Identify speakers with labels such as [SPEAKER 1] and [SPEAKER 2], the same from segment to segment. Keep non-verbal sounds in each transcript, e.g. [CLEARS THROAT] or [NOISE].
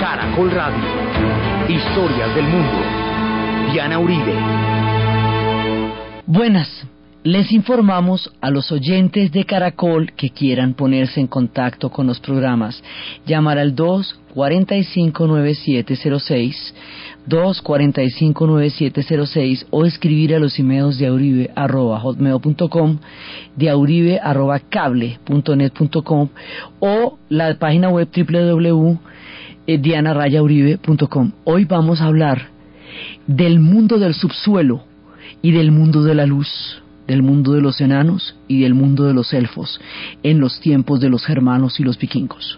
[SPEAKER 1] Caracol Radio. Historias del mundo. Diana Uribe.
[SPEAKER 2] Buenas. Les informamos a los oyentes de Caracol que quieran ponerse en contacto con los programas, llamar al 245-9706, 245-9706 o escribir a los emails de auribe.com, de auribe.cable.net.com o la página web www.dianarayauribe.com. Hoy vamos a hablar del mundo del subsuelo y del mundo de la luz del mundo de los enanos y del mundo de los elfos en los tiempos de los germanos y los vikingos.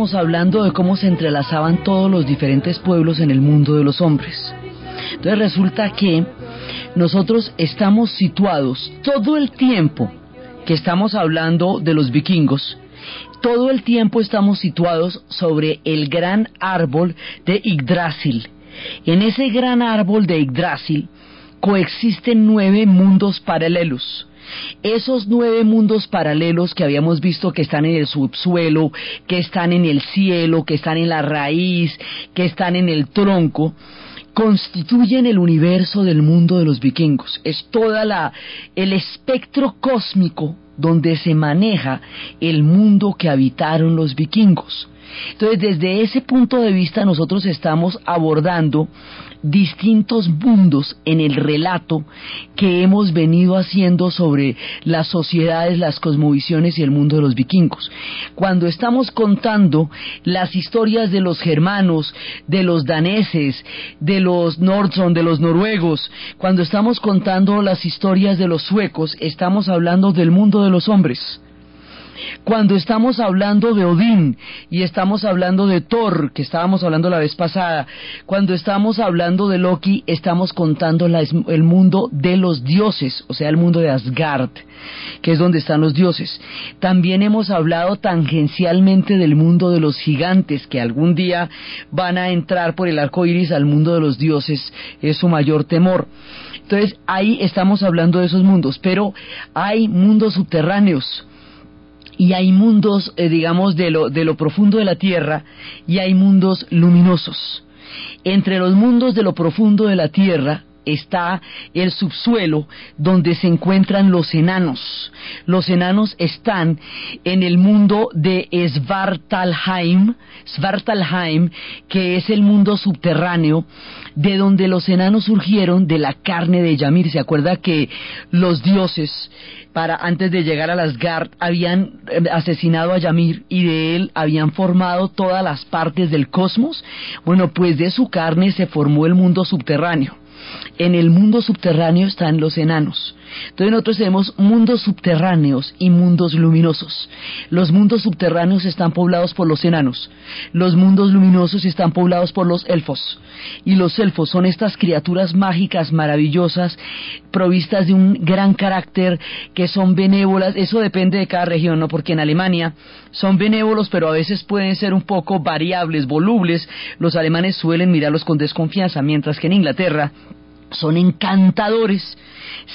[SPEAKER 2] Estábamos hablando de cómo se entrelazaban todos los diferentes pueblos en el mundo de los hombres. Entonces resulta que nosotros estamos situados todo el tiempo que estamos hablando de los vikingos, todo el tiempo estamos situados sobre el gran árbol de Yggdrasil. En ese gran árbol de Yggdrasil coexisten nueve mundos paralelos. Esos nueve mundos paralelos que habíamos visto que están en el subsuelo, que están en el cielo, que están en la raíz, que están en el tronco, constituyen el universo del mundo de los vikingos. Es toda la el espectro cósmico donde se maneja el mundo que habitaron los vikingos. Entonces, desde ese punto de vista nosotros estamos abordando distintos mundos en el relato que hemos venido haciendo sobre las sociedades, las cosmovisiones y el mundo de los vikingos. Cuando estamos contando las historias de los germanos, de los daneses, de los Nordson, de los noruegos, cuando estamos contando las historias de los suecos, estamos hablando del mundo de los hombres. Cuando estamos hablando de Odín y estamos hablando de Thor, que estábamos hablando la vez pasada, cuando estamos hablando de Loki, estamos contando el mundo de los dioses, o sea, el mundo de Asgard, que es donde están los dioses. También hemos hablado tangencialmente del mundo de los gigantes, que algún día van a entrar por el arco iris al mundo de los dioses, es su mayor temor. Entonces, ahí estamos hablando de esos mundos, pero hay mundos subterráneos y hay mundos, eh, digamos, de lo, de lo profundo de la Tierra y hay mundos luminosos. Entre los mundos de lo profundo de la Tierra está el subsuelo donde se encuentran los enanos. Los enanos están en el mundo de Svartalheim, Svartalheim, que es el mundo subterráneo de donde los enanos surgieron de la carne de Yamir. ¿Se acuerda que los dioses para antes de llegar a las Asgard habían eh, asesinado a Yamir y de él habían formado todas las partes del cosmos. Bueno, pues de su carne se formó el mundo subterráneo. En el mundo subterráneo están los enanos. Entonces nosotros tenemos mundos subterráneos y mundos luminosos. Los mundos subterráneos están poblados por los enanos. Los mundos luminosos están poblados por los elfos. Y los elfos son estas criaturas mágicas, maravillosas, provistas de un gran carácter, que son benévolas. Eso depende de cada región, ¿no? Porque en Alemania son benévolos, pero a veces pueden ser un poco variables, volubles. Los alemanes suelen mirarlos con desconfianza, mientras que en Inglaterra son encantadores,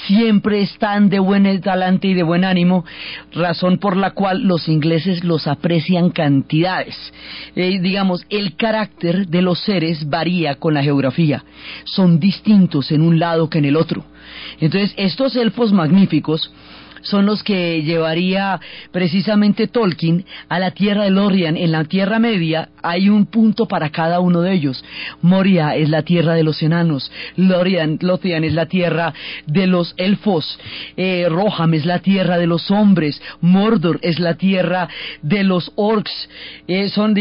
[SPEAKER 2] siempre están de buen talante y de buen ánimo, razón por la cual los ingleses los aprecian cantidades. Eh, digamos, el carácter de los seres varía con la geografía, son distintos en un lado que en el otro. Entonces, estos elfos magníficos son los que llevaría precisamente Tolkien a la tierra de Lorien. En la Tierra Media hay un punto para cada uno de ellos. Moria es la tierra de los enanos, Lorien, Lothian es la tierra de los elfos, eh, Roham es la tierra de los hombres, Mordor es la tierra de los orcs, eh, son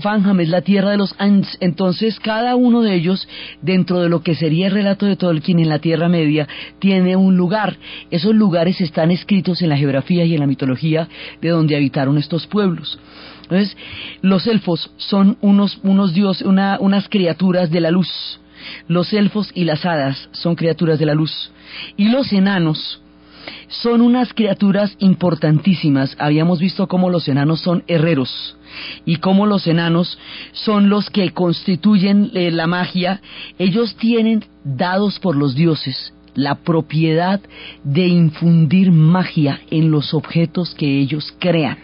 [SPEAKER 2] Fanham es la tierra de los Ants. Entonces cada uno de ellos, dentro de lo que sería el relato de Tolkien en la Tierra Media, tiene un lugar. Esos lugares están escritos en la geografía y en la mitología de donde habitaron estos pueblos. Entonces, los elfos son unos, unos dioses, unas criaturas de la luz. Los elfos y las hadas son criaturas de la luz. Y los enanos son unas criaturas importantísimas. Habíamos visto cómo los enanos son herreros y cómo los enanos son los que constituyen eh, la magia. Ellos tienen dados por los dioses la propiedad de infundir magia en los objetos que ellos crean.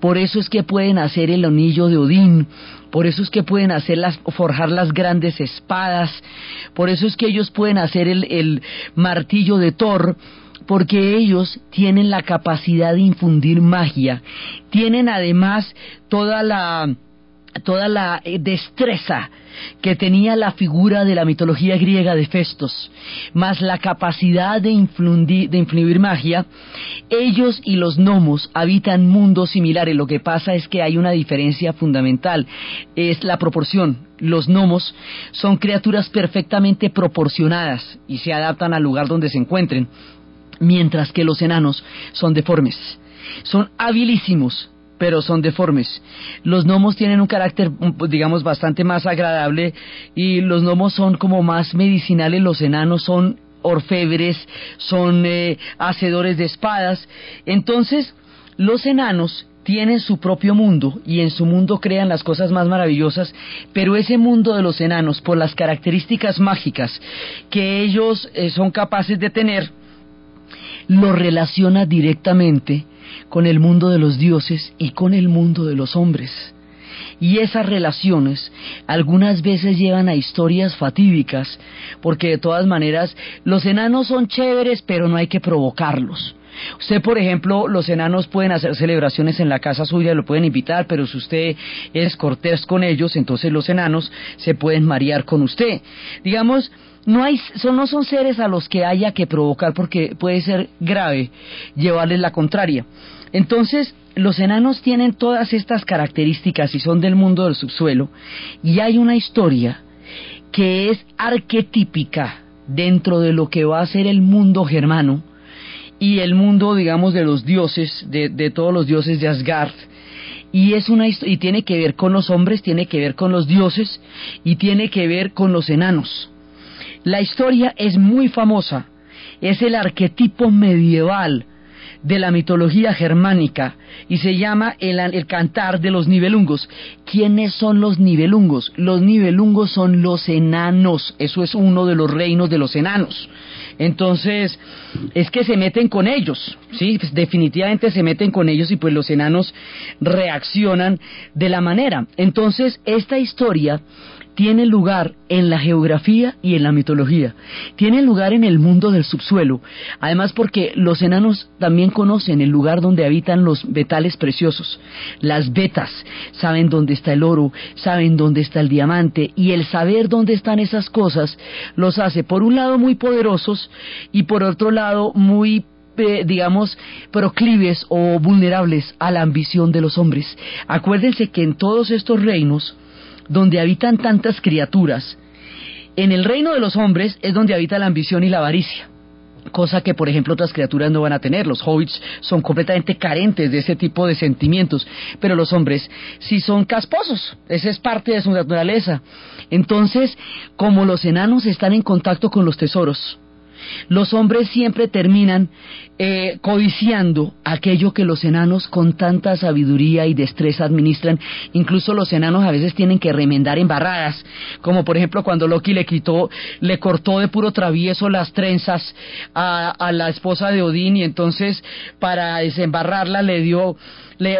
[SPEAKER 2] Por eso es que pueden hacer el anillo de Odín, por eso es que pueden hacer las, forjar las grandes espadas, por eso es que ellos pueden hacer el, el martillo de Thor, porque ellos tienen la capacidad de infundir magia, tienen además toda la toda la eh, destreza que tenía la figura de la mitología griega de Festos, más la capacidad de influir, de magia, ellos y los gnomos habitan mundos similares. Lo que pasa es que hay una diferencia fundamental, es la proporción. Los gnomos son criaturas perfectamente proporcionadas y se adaptan al lugar donde se encuentren, mientras que los enanos son deformes. Son habilísimos, pero son deformes. Los gnomos tienen un carácter, digamos, bastante más agradable y los gnomos son como más medicinales, los enanos son orfebres, son eh, hacedores de espadas. Entonces, los enanos tienen su propio mundo y en su mundo crean las cosas más maravillosas, pero ese mundo de los enanos, por las características mágicas que ellos eh, son capaces de tener, lo relaciona directamente con el mundo de los dioses y con el mundo de los hombres. Y esas relaciones algunas veces llevan a historias fatídicas, porque de todas maneras los enanos son chéveres, pero no hay que provocarlos. Usted, por ejemplo, los enanos pueden hacer celebraciones en la casa suya, lo pueden invitar, pero si usted es cortés con ellos, entonces los enanos se pueden marear con usted. Digamos, no hay son, no son seres a los que haya que provocar porque puede ser grave llevarles la contraria. Entonces, los enanos tienen todas estas características y son del mundo del subsuelo y hay una historia que es arquetípica dentro de lo que va a ser el mundo germano y el mundo, digamos, de los dioses, de, de todos los dioses de Asgard, y es una y tiene que ver con los hombres, tiene que ver con los dioses y tiene que ver con los enanos. La historia es muy famosa, es el arquetipo medieval de la mitología germánica y se llama el, cantar de los nivelungos. ¿Quiénes son los nivelungos? Los nivelungos son los enanos, eso es uno de los reinos de los enanos. Entonces, es que se meten con ellos, ¿sí? Pues definitivamente se meten con ellos y pues los enanos reaccionan de la manera. Entonces, esta historia tiene lugar en la geografía y en la mitología, tiene lugar en el mundo del subsuelo, además porque los enanos también conocen el lugar donde habitan los metales preciosos, las vetas, saben dónde está el oro, saben dónde está el diamante, y el saber dónde están esas cosas los hace por un lado muy poderosos y por otro lado muy eh, digamos, proclives o vulnerables a la ambición de los hombres. Acuérdense que en todos estos reinos, donde habitan tantas criaturas, en el reino de los hombres es donde habita la ambición y la avaricia cosa que por ejemplo otras criaturas no van a tener. Los hobbits son completamente carentes de ese tipo de sentimientos, pero los hombres sí son casposos, esa es parte de su naturaleza. Entonces, como los enanos están en contacto con los tesoros, los hombres siempre terminan eh, codiciando aquello que los enanos con tanta sabiduría y destreza administran. Incluso los enanos a veces tienen que remendar embarradas, como por ejemplo cuando Loki le quitó, le cortó de puro travieso las trenzas a, la esposa de Odín y entonces para desembarrarla le dio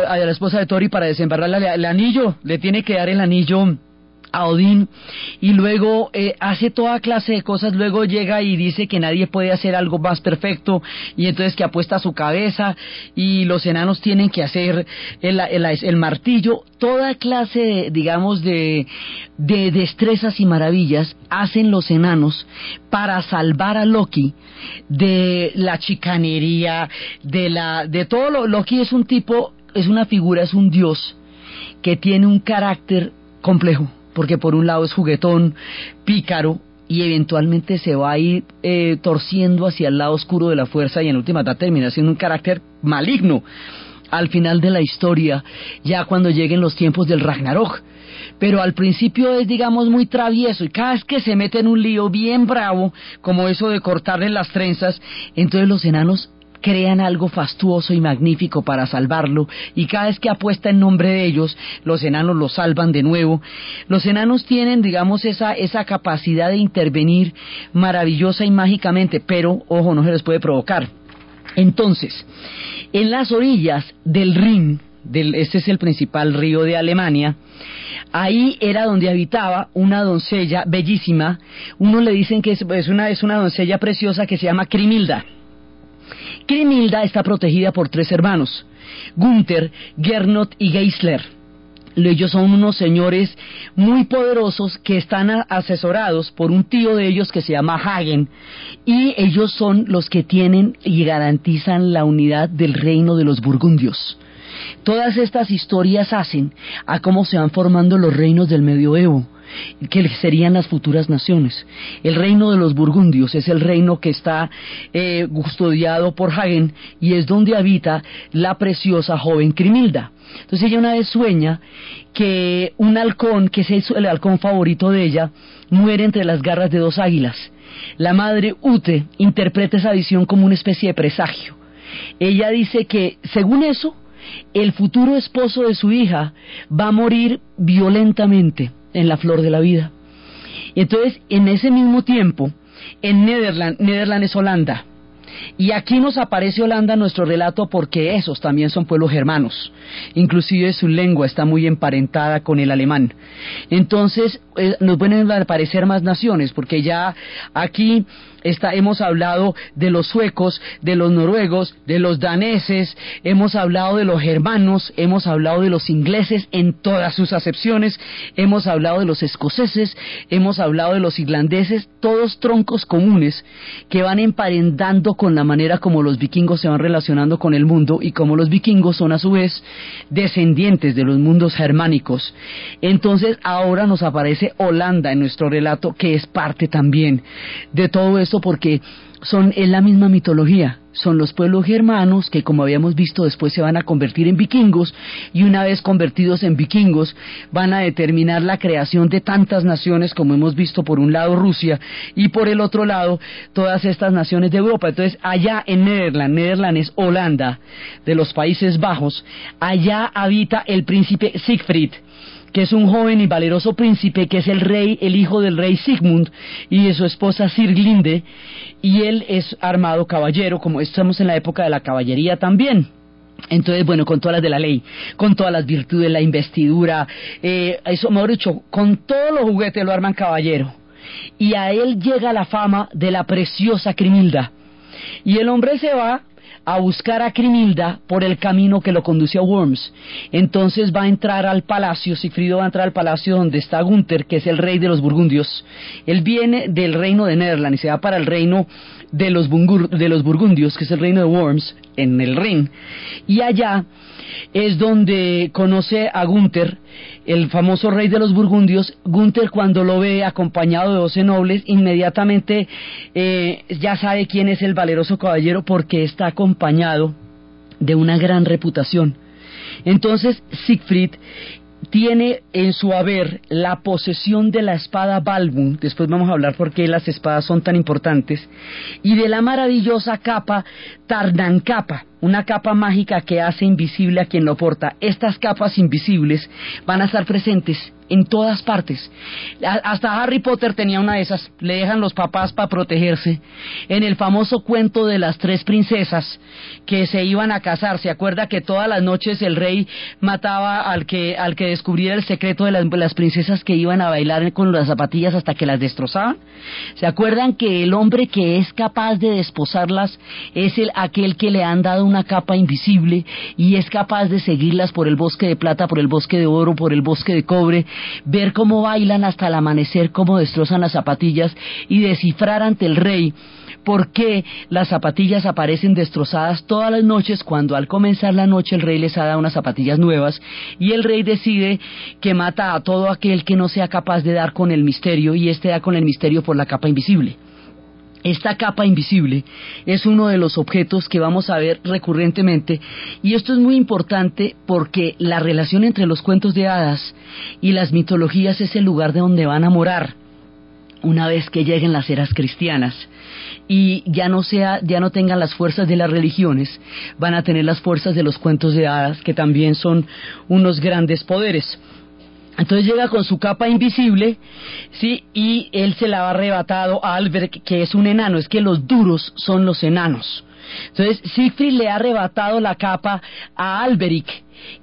[SPEAKER 2] a la esposa de Thor y para desembarrarla el anillo, le tiene que dar el anillo a Odín y luego eh, hace toda clase de cosas, luego llega y dice que nadie puede hacer algo más perfecto y entonces que apuesta su cabeza y los enanos tienen que hacer el, el, martillo, toda clase, de, digamos, de, de destrezas y maravillas hacen los enanos para salvar a Loki de la chicanería, de la, de todo lo, Loki es un tipo, es una figura, es un dios que tiene un carácter complejo, porque por un lado es juguetón, pícaro, y eventualmente se va a ir eh, torciendo hacia el lado oscuro de la fuerza y en última termina siendo un carácter maligno al final de la historia, ya cuando lleguen los tiempos del Ragnarok. Pero al principio es, digamos, muy travieso y cada vez que se mete en un lío bien bravo, como eso de cortarle las trenzas, entonces los enanos crean algo fastuoso y magnífico para salvarlo y cada vez que apuesta en nombre de ellos, los enanos lo salvan de nuevo. Los enanos tienen, digamos, esa, esa capacidad de intervenir maravillosa y mágicamente, pero, ojo, no se les puede provocar. Entonces, en las orillas del Rin, del, este es el principal río de Alemania, ahí era donde habitaba una doncella bellísima, uno le dicen que es, una, es una doncella preciosa que se llama Crimilda. Crimilda está protegida por tres hermanos, Gunther, Gernot y Geisler. Ellos son unos señores muy poderosos que están asesorados por un tío de ellos que se llama Hagen y ellos son los que tienen y garantizan la unidad del reino de los burgundios. Todas estas historias hacen a cómo se van formando los reinos del medioevo que serían las futuras naciones. El reino de los burgundios es el reino que está eh, custodiado por Hagen y es donde habita la preciosa joven Crimilda. Entonces ella una vez sueña que un halcón, que es el halcón favorito de ella, muere entre las garras de dos águilas. La madre Ute interpreta esa visión como una especie de presagio. Ella dice que, según eso, el futuro esposo de su hija va a morir violentamente en la flor de la vida. Y entonces, en ese mismo tiempo, en Nederland, Nederland es Holanda, y aquí nos aparece Holanda en nuestro relato porque esos también son pueblos germanos. Inclusive su lengua está muy emparentada con el alemán. Entonces eh, nos pueden aparecer más naciones porque ya aquí hemos hablado de los suecos, de los noruegos, de los daneses, hemos hablado de los germanos, hemos hablado de los ingleses en todas sus acepciones, hemos hablado de los escoceses, hemos hablado de los irlandeses, todos troncos comunes que van emparentando con la manera como los vikingos se van relacionando con el mundo y como los vikingos son a su vez descendientes de los mundos germánicos. Entonces ahora nos aparece Holanda en nuestro relato que es parte también de todo esto porque son en la misma mitología, son los pueblos germanos que como habíamos visto después se van a convertir en vikingos y una vez convertidos en vikingos van a determinar la creación de tantas naciones como hemos visto por un lado Rusia y por el otro lado todas estas naciones de Europa. Entonces allá en Nederland, Nederland es Holanda de los Países Bajos, allá habita el príncipe Siegfried que es un joven y valeroso príncipe, que es el rey, el hijo del rey Sigmund y de su esposa Sirglinde, y él es armado caballero, como estamos en la época de la caballería también. Entonces, bueno, con todas las de la ley, con todas las virtudes, la investidura, eh, eso, mejor dicho, con todos los juguetes lo arman caballero. Y a él llega la fama de la preciosa Crimilda. Y el hombre se va a buscar a Crimilda por el camino que lo conduce a Worms. Entonces va a entrar al palacio, Sigfrido va a entrar al palacio donde está Gunther, que es el rey de los burgundios. Él viene del reino de Nederland y se va para el reino de los, de los burgundios, que es el reino de Worms, en el Rin. Y allá es donde conoce a Gunther, el famoso rey de los burgundios. Gunther cuando lo ve acompañado de doce nobles, inmediatamente eh, ya sabe quién es el valeroso caballero porque está acompañado de una gran reputación. Entonces Siegfried tiene en su haber la posesión de la espada Balbum, después vamos a hablar por qué las espadas son tan importantes, y de la maravillosa capa Tardancapa, una capa mágica que hace invisible a quien lo porta. Estas capas invisibles van a estar presentes en todas partes. Hasta Harry Potter tenía una de esas, le dejan los papás para protegerse. En el famoso cuento de las tres princesas que se iban a casar, ¿se acuerda que todas las noches el rey mataba al que, al que descubriera el secreto de las, princesas que iban a bailar con las zapatillas hasta que las destrozaban? ¿Se acuerdan que el hombre que es capaz de desposarlas es el, aquel que le han dado una capa invisible y es capaz de seguirlas por el bosque de plata, por el bosque de oro, por el bosque de cobre, ver cómo bailan hasta el amanecer, cómo destrozan las zapatillas y descifrar ante el rey por qué las zapatillas aparecen destrozadas todas las noches cuando al comenzar la noche el rey les ha dado unas zapatillas nuevas y el rey decide que mata a todo aquel que no sea capaz de dar con el misterio y este da con el misterio por la capa invisible. Esta capa invisible es uno de los objetos que vamos a ver recurrentemente y esto es muy importante porque la relación entre los cuentos de hadas y las mitologías es el lugar de donde van a morar una vez que lleguen las eras cristianas y ya no sea ya no tengan las fuerzas de las religiones, van a tener las fuerzas de los cuentos de hadas que también son unos grandes poderes. Entonces llega con su capa invisible, ¿sí? Y él se la ha arrebatado a Alberic, que es un enano. Es que los duros son los enanos. Entonces Siegfried le ha arrebatado la capa a Alberic,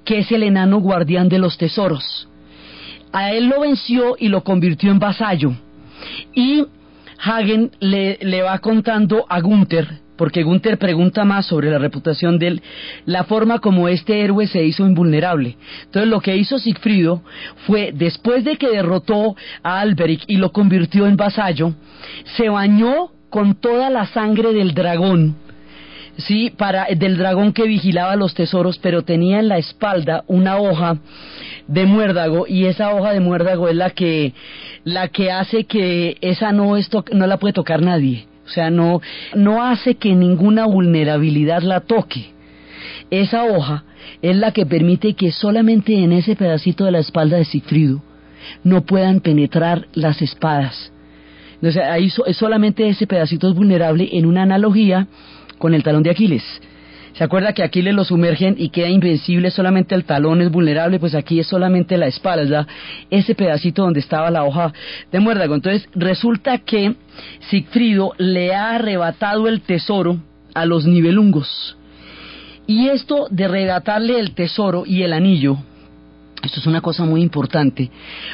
[SPEAKER 2] que es el enano guardián de los tesoros. A él lo venció y lo convirtió en vasallo. Y Hagen le, le va contando a Gunther, porque Gunther pregunta más sobre la reputación de él, la forma como este héroe se hizo invulnerable. Entonces lo que hizo Sigfrido fue, después de que derrotó a Alberic y lo convirtió en vasallo, se bañó con toda la sangre del dragón, sí, para del dragón que vigilaba los tesoros, pero tenía en la espalda una hoja de muérdago y esa hoja de muérdago es la que la que hace que esa no esto no la puede tocar nadie. Sea, no, no hace que ninguna vulnerabilidad la toque. Esa hoja es la que permite que solamente en ese pedacito de la espalda de Sigfrido no puedan penetrar las espadas. Sea, ahí solamente ese pedacito es vulnerable en una analogía con el talón de Aquiles. ¿Se acuerda que aquí le lo sumergen y queda invencible, solamente el talón es vulnerable? Pues aquí es solamente la espalda, ese pedacito donde estaba la hoja de muérdago. Entonces resulta que Sigfrido le ha arrebatado el tesoro a los nivelungos. Y esto de arrebatarle el tesoro y el anillo esto es una cosa muy importante,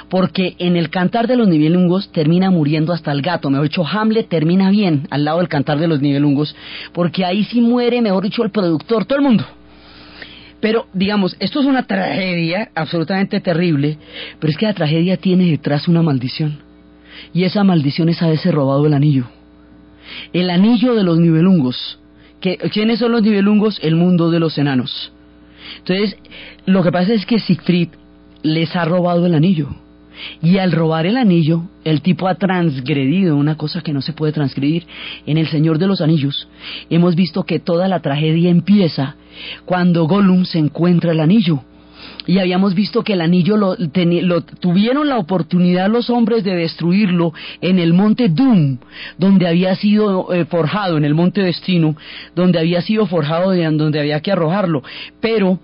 [SPEAKER 2] porque en el cantar de los nivelungos termina muriendo hasta el gato. Mejor dicho, Hamlet termina bien al lado del cantar de los nivelungos, porque ahí sí muere, mejor dicho, el productor, todo el mundo. Pero, digamos, esto es una tragedia absolutamente terrible, pero es que la tragedia tiene detrás una maldición. Y esa maldición es haberse robado el anillo. El anillo de los nivelungos. ¿Quiénes son los nivelungos? El mundo de los enanos. Entonces, lo que pasa es que Siegfried les ha robado el anillo. Y al robar el anillo, el tipo ha transgredido una cosa que no se puede transgredir. En El Señor de los Anillos hemos visto que toda la tragedia empieza cuando Gollum se encuentra el anillo. Y habíamos visto que el anillo lo, tuvieron la oportunidad los hombres de destruirlo en el monte Doom, donde había sido eh, forjado, en el monte Destino, donde había sido forjado, de, donde había que arrojarlo. Pero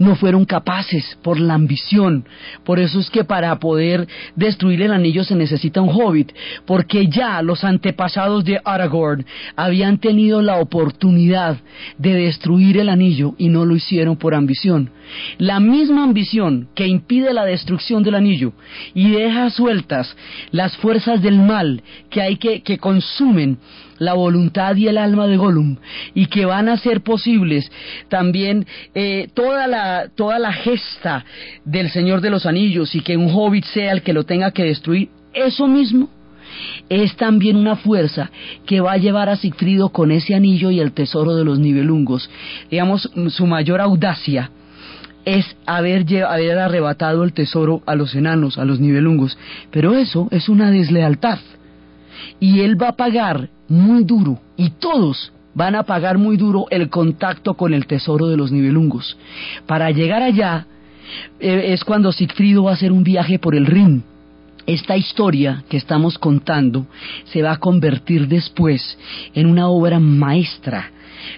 [SPEAKER 2] no fueron capaces por la ambición. Por eso es que para poder destruir el anillo se necesita un hobbit, porque ya los antepasados de Aragorn habían tenido la oportunidad de destruir el anillo y no lo hicieron por ambición. La misma ambición que impide la destrucción del anillo y deja sueltas las fuerzas del mal que hay que, que consumen la voluntad y el alma de Gollum y que van a ser posibles también eh, toda, la, toda la gesta del Señor de los Anillos y que un hobbit sea el que lo tenga que destruir, eso mismo es también una fuerza que va a llevar a Sigfrido con ese anillo y el tesoro de los nivelungos. Digamos, su mayor audacia es haber, haber arrebatado el tesoro a los enanos, a los nivelungos. Pero eso es una deslealtad. Y él va a pagar muy duro, y todos van a pagar muy duro el contacto con el tesoro de los nivelungos. Para llegar allá eh, es cuando Sigfrido va a hacer un viaje por el Rin. esta historia que estamos contando se va a convertir después en una obra maestra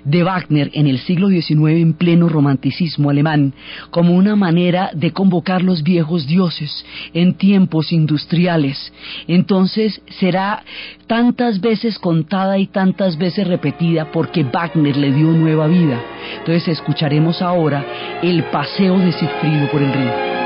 [SPEAKER 2] de Wagner en el siglo XIX en pleno romanticismo alemán como una manera de convocar los viejos dioses en tiempos industriales. Entonces será tantas veces contada y tantas veces repetida porque Wagner le dio nueva vida. Entonces escucharemos ahora el paseo de Sigfrido por el río.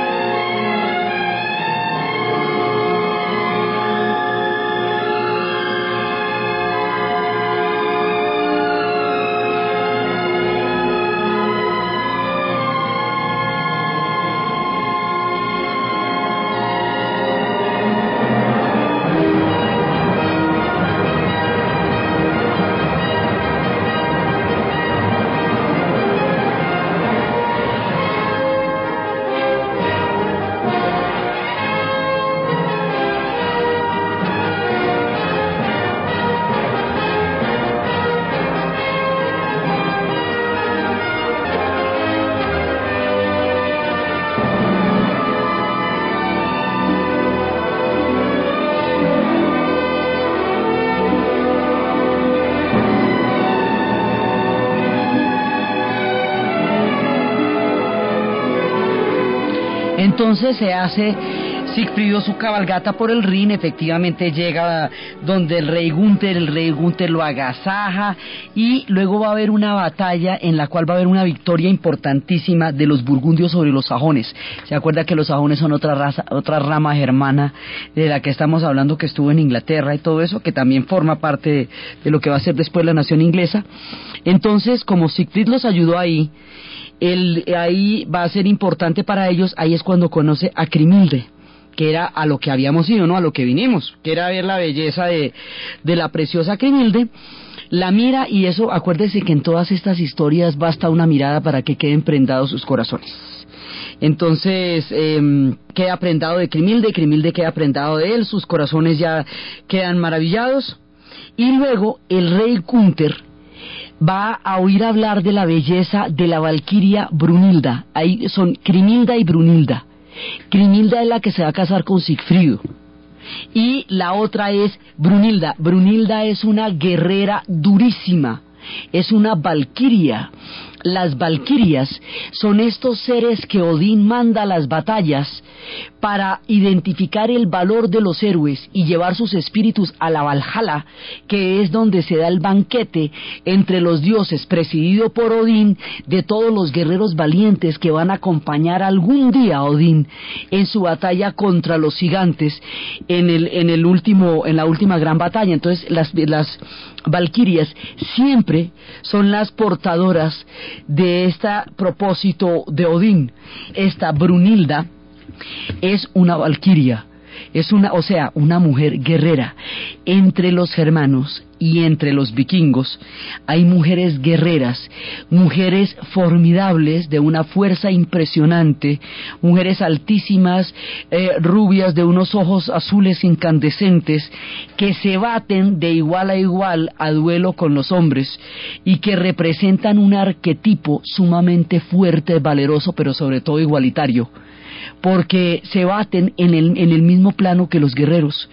[SPEAKER 2] Entonces se hace Sigfrido su cabalgata por el Rin, efectivamente llega donde el rey Gunther, el rey Gunther lo agasaja y luego va a haber una batalla en la cual va a haber una victoria importantísima de los burgundios sobre los sajones. Se acuerda que los sajones son otra raza, otra rama germana de la que estamos hablando que estuvo en Inglaterra y todo eso, que también forma parte de, lo que va a ser después la nación inglesa. Entonces, como Sigfrid los ayudó ahí, el, ahí va a ser importante para ellos, ahí es cuando conoce a Crimilde que era a lo que habíamos ido, ¿no? A lo que vinimos, que era ver la belleza de, de la preciosa Crimilde, la mira y eso, acuérdese que en todas estas historias basta una mirada para que queden prendados sus corazones. Entonces, eh, queda prendado de Crimilde, Crimilde queda prendado de él, sus corazones ya quedan maravillados. Y luego el rey Gunther va a oír hablar de la belleza de la valquiria Brunilda. Ahí son Crimilda y Brunilda. Crimilda es la que se va a casar con Sigfrido. Y la otra es Brunilda. Brunilda es una guerrera durísima. Es una valquiria las valquirias son estos seres que Odín manda a las batallas para identificar el valor de los héroes y llevar sus espíritus a la Valhalla, que es donde se da el banquete entre los dioses, presidido por Odín, de todos los guerreros valientes que van a acompañar algún día a Odín en su batalla contra los gigantes en el, en el último, en la última gran batalla. Entonces las, las valquirias siempre son las portadoras de este propósito de Odín. Esta Brunilda es una valquiria es una, o sea, una mujer guerrera. Entre los germanos y entre los vikingos hay mujeres guerreras, mujeres formidables de una fuerza impresionante, mujeres altísimas, eh, rubias de unos ojos azules incandescentes que se baten de igual a igual a duelo con los hombres y que representan un arquetipo sumamente fuerte, valeroso, pero sobre todo igualitario porque se baten en el, en el mismo plano que los guerreros.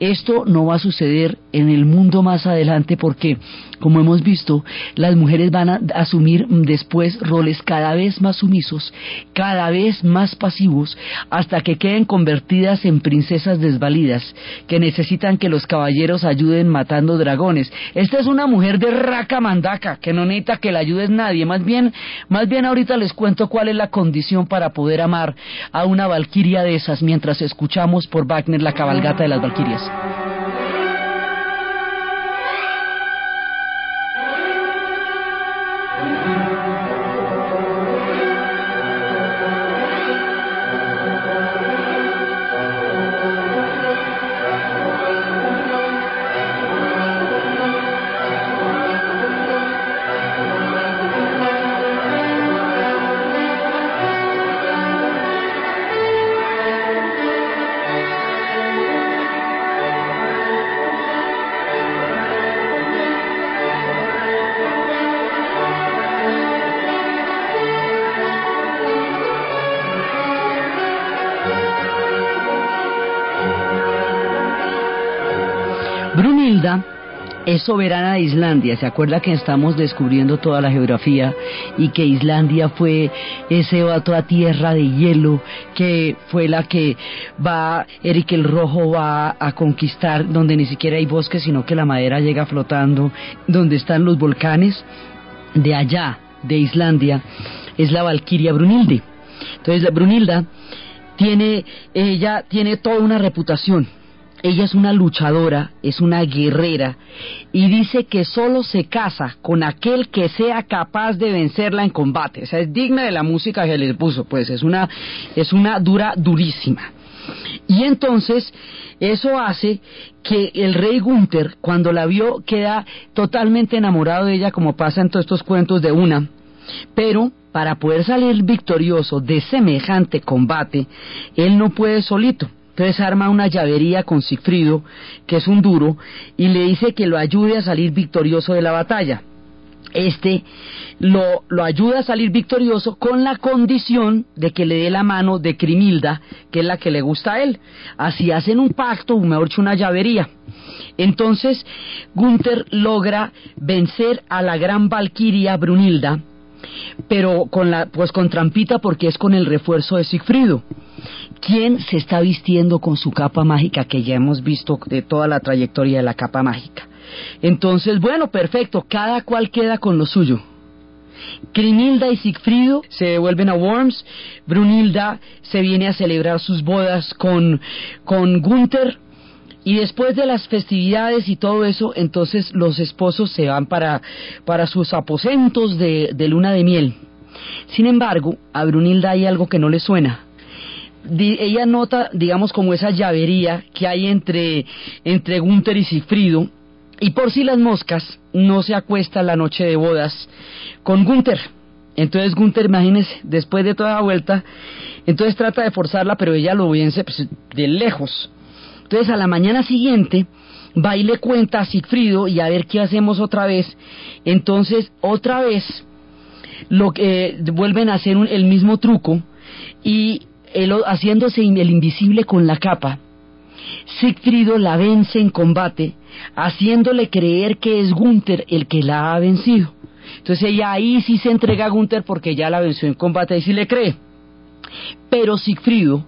[SPEAKER 2] Esto no va a suceder en el mundo más adelante porque, como hemos visto, las mujeres van a asumir después roles cada vez más sumisos, cada vez más pasivos, hasta que queden convertidas en princesas desvalidas, que necesitan que los caballeros ayuden matando dragones. Esta es una mujer de raca mandaca, que no necesita que la ayude nadie, más bien, más bien ahorita les cuento cuál es la condición para poder amar a una valquiria de esas mientras escuchamos por Wagner la cabalgata de las valquirias. Brunilda es soberana de Islandia. ¿Se acuerda que estamos descubriendo toda la geografía y que Islandia fue ese toda tierra de hielo que fue la que va, Eric el Rojo va a conquistar donde ni siquiera hay bosques, sino que la madera llega flotando, donde están los volcanes? De allá, de Islandia, es la Valquiria Brunilde. Entonces, la Brunilda tiene, ella tiene toda una reputación ella es una luchadora, es una guerrera y dice que solo se casa con aquel que sea capaz de vencerla en combate. O sea, es digna de la música que le puso, pues es una, es una dura durísima. Y entonces eso hace que el rey Gunther, cuando la vio, queda totalmente enamorado de ella, como pasa en todos estos cuentos de una. Pero para poder salir victorioso de semejante combate, él no puede solito. Entonces arma una llavería con Sigfrido, que es un duro, y le dice que lo ayude a salir victorioso de la batalla. Este lo, ayuda a salir victorioso con la condición de que le dé la mano de Crimilda, que es la que le gusta a él. Así hacen un pacto, mejor dicho, una llavería. Entonces, Gunther logra vencer a la gran valquiria Brunilda, pero con la, pues con trampita porque es con el refuerzo de Sigfrido. ¿Quién se está vistiendo con su capa mágica que ya hemos visto de toda la trayectoria de la capa mágica? Entonces, bueno, perfecto, cada cual queda con lo suyo. Crimilda y Sigfrido se devuelven a Worms, Brunilda se viene a celebrar sus bodas con, con Gunther, y después de las festividades y todo eso, entonces los esposos se van para, para sus aposentos de, luna de miel. Sin embargo, a Brunilda hay algo que no le suena ella nota, digamos, como esa llavería que hay entre, entre Gunther y Sigfrido, y por si las moscas, no se acuesta la noche de bodas con Gunther. Entonces Gunther, imagínese, después de toda la vuelta, entonces trata de forzarla, pero ella lo vence pues, de lejos. Entonces a la mañana siguiente va y le cuenta a Sigfrido y a ver qué hacemos otra vez. Entonces otra vez lo que vuelven a hacer el mismo truco y haciéndose el invisible con la capa, Sigfrido la vence en combate, haciéndole creer que es Gunther el que la ha vencido. Entonces ella ahí sí se entrega a Gunther porque ya la venció en combate y sí le cree. Pero Sigfrido,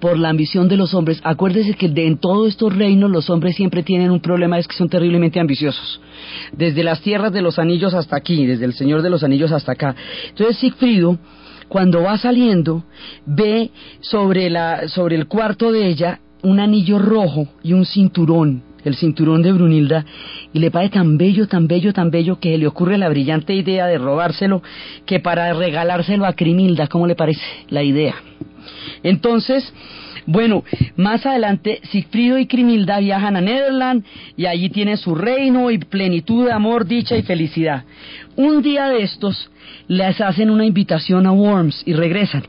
[SPEAKER 2] por la ambición de los hombres, acuérdese que de, en todos estos reinos los hombres siempre tienen un problema, es que son terriblemente ambiciosos. Desde las tierras de los anillos hasta aquí, desde el Señor de los Anillos hasta acá. Entonces Sigfrido cuando va saliendo, ve sobre, la, sobre el cuarto de ella un anillo rojo y un cinturón, el cinturón de Brunilda, y le parece tan bello, tan bello, tan bello que le ocurre la brillante idea de robárselo que para regalárselo a Crimilda, ¿cómo le parece la idea? Entonces, bueno, más adelante Sigfrido y Crimilda viajan a Netherland y allí tienen su reino y plenitud de amor, dicha y felicidad. Un día de estos les hacen una invitación a Worms y regresan.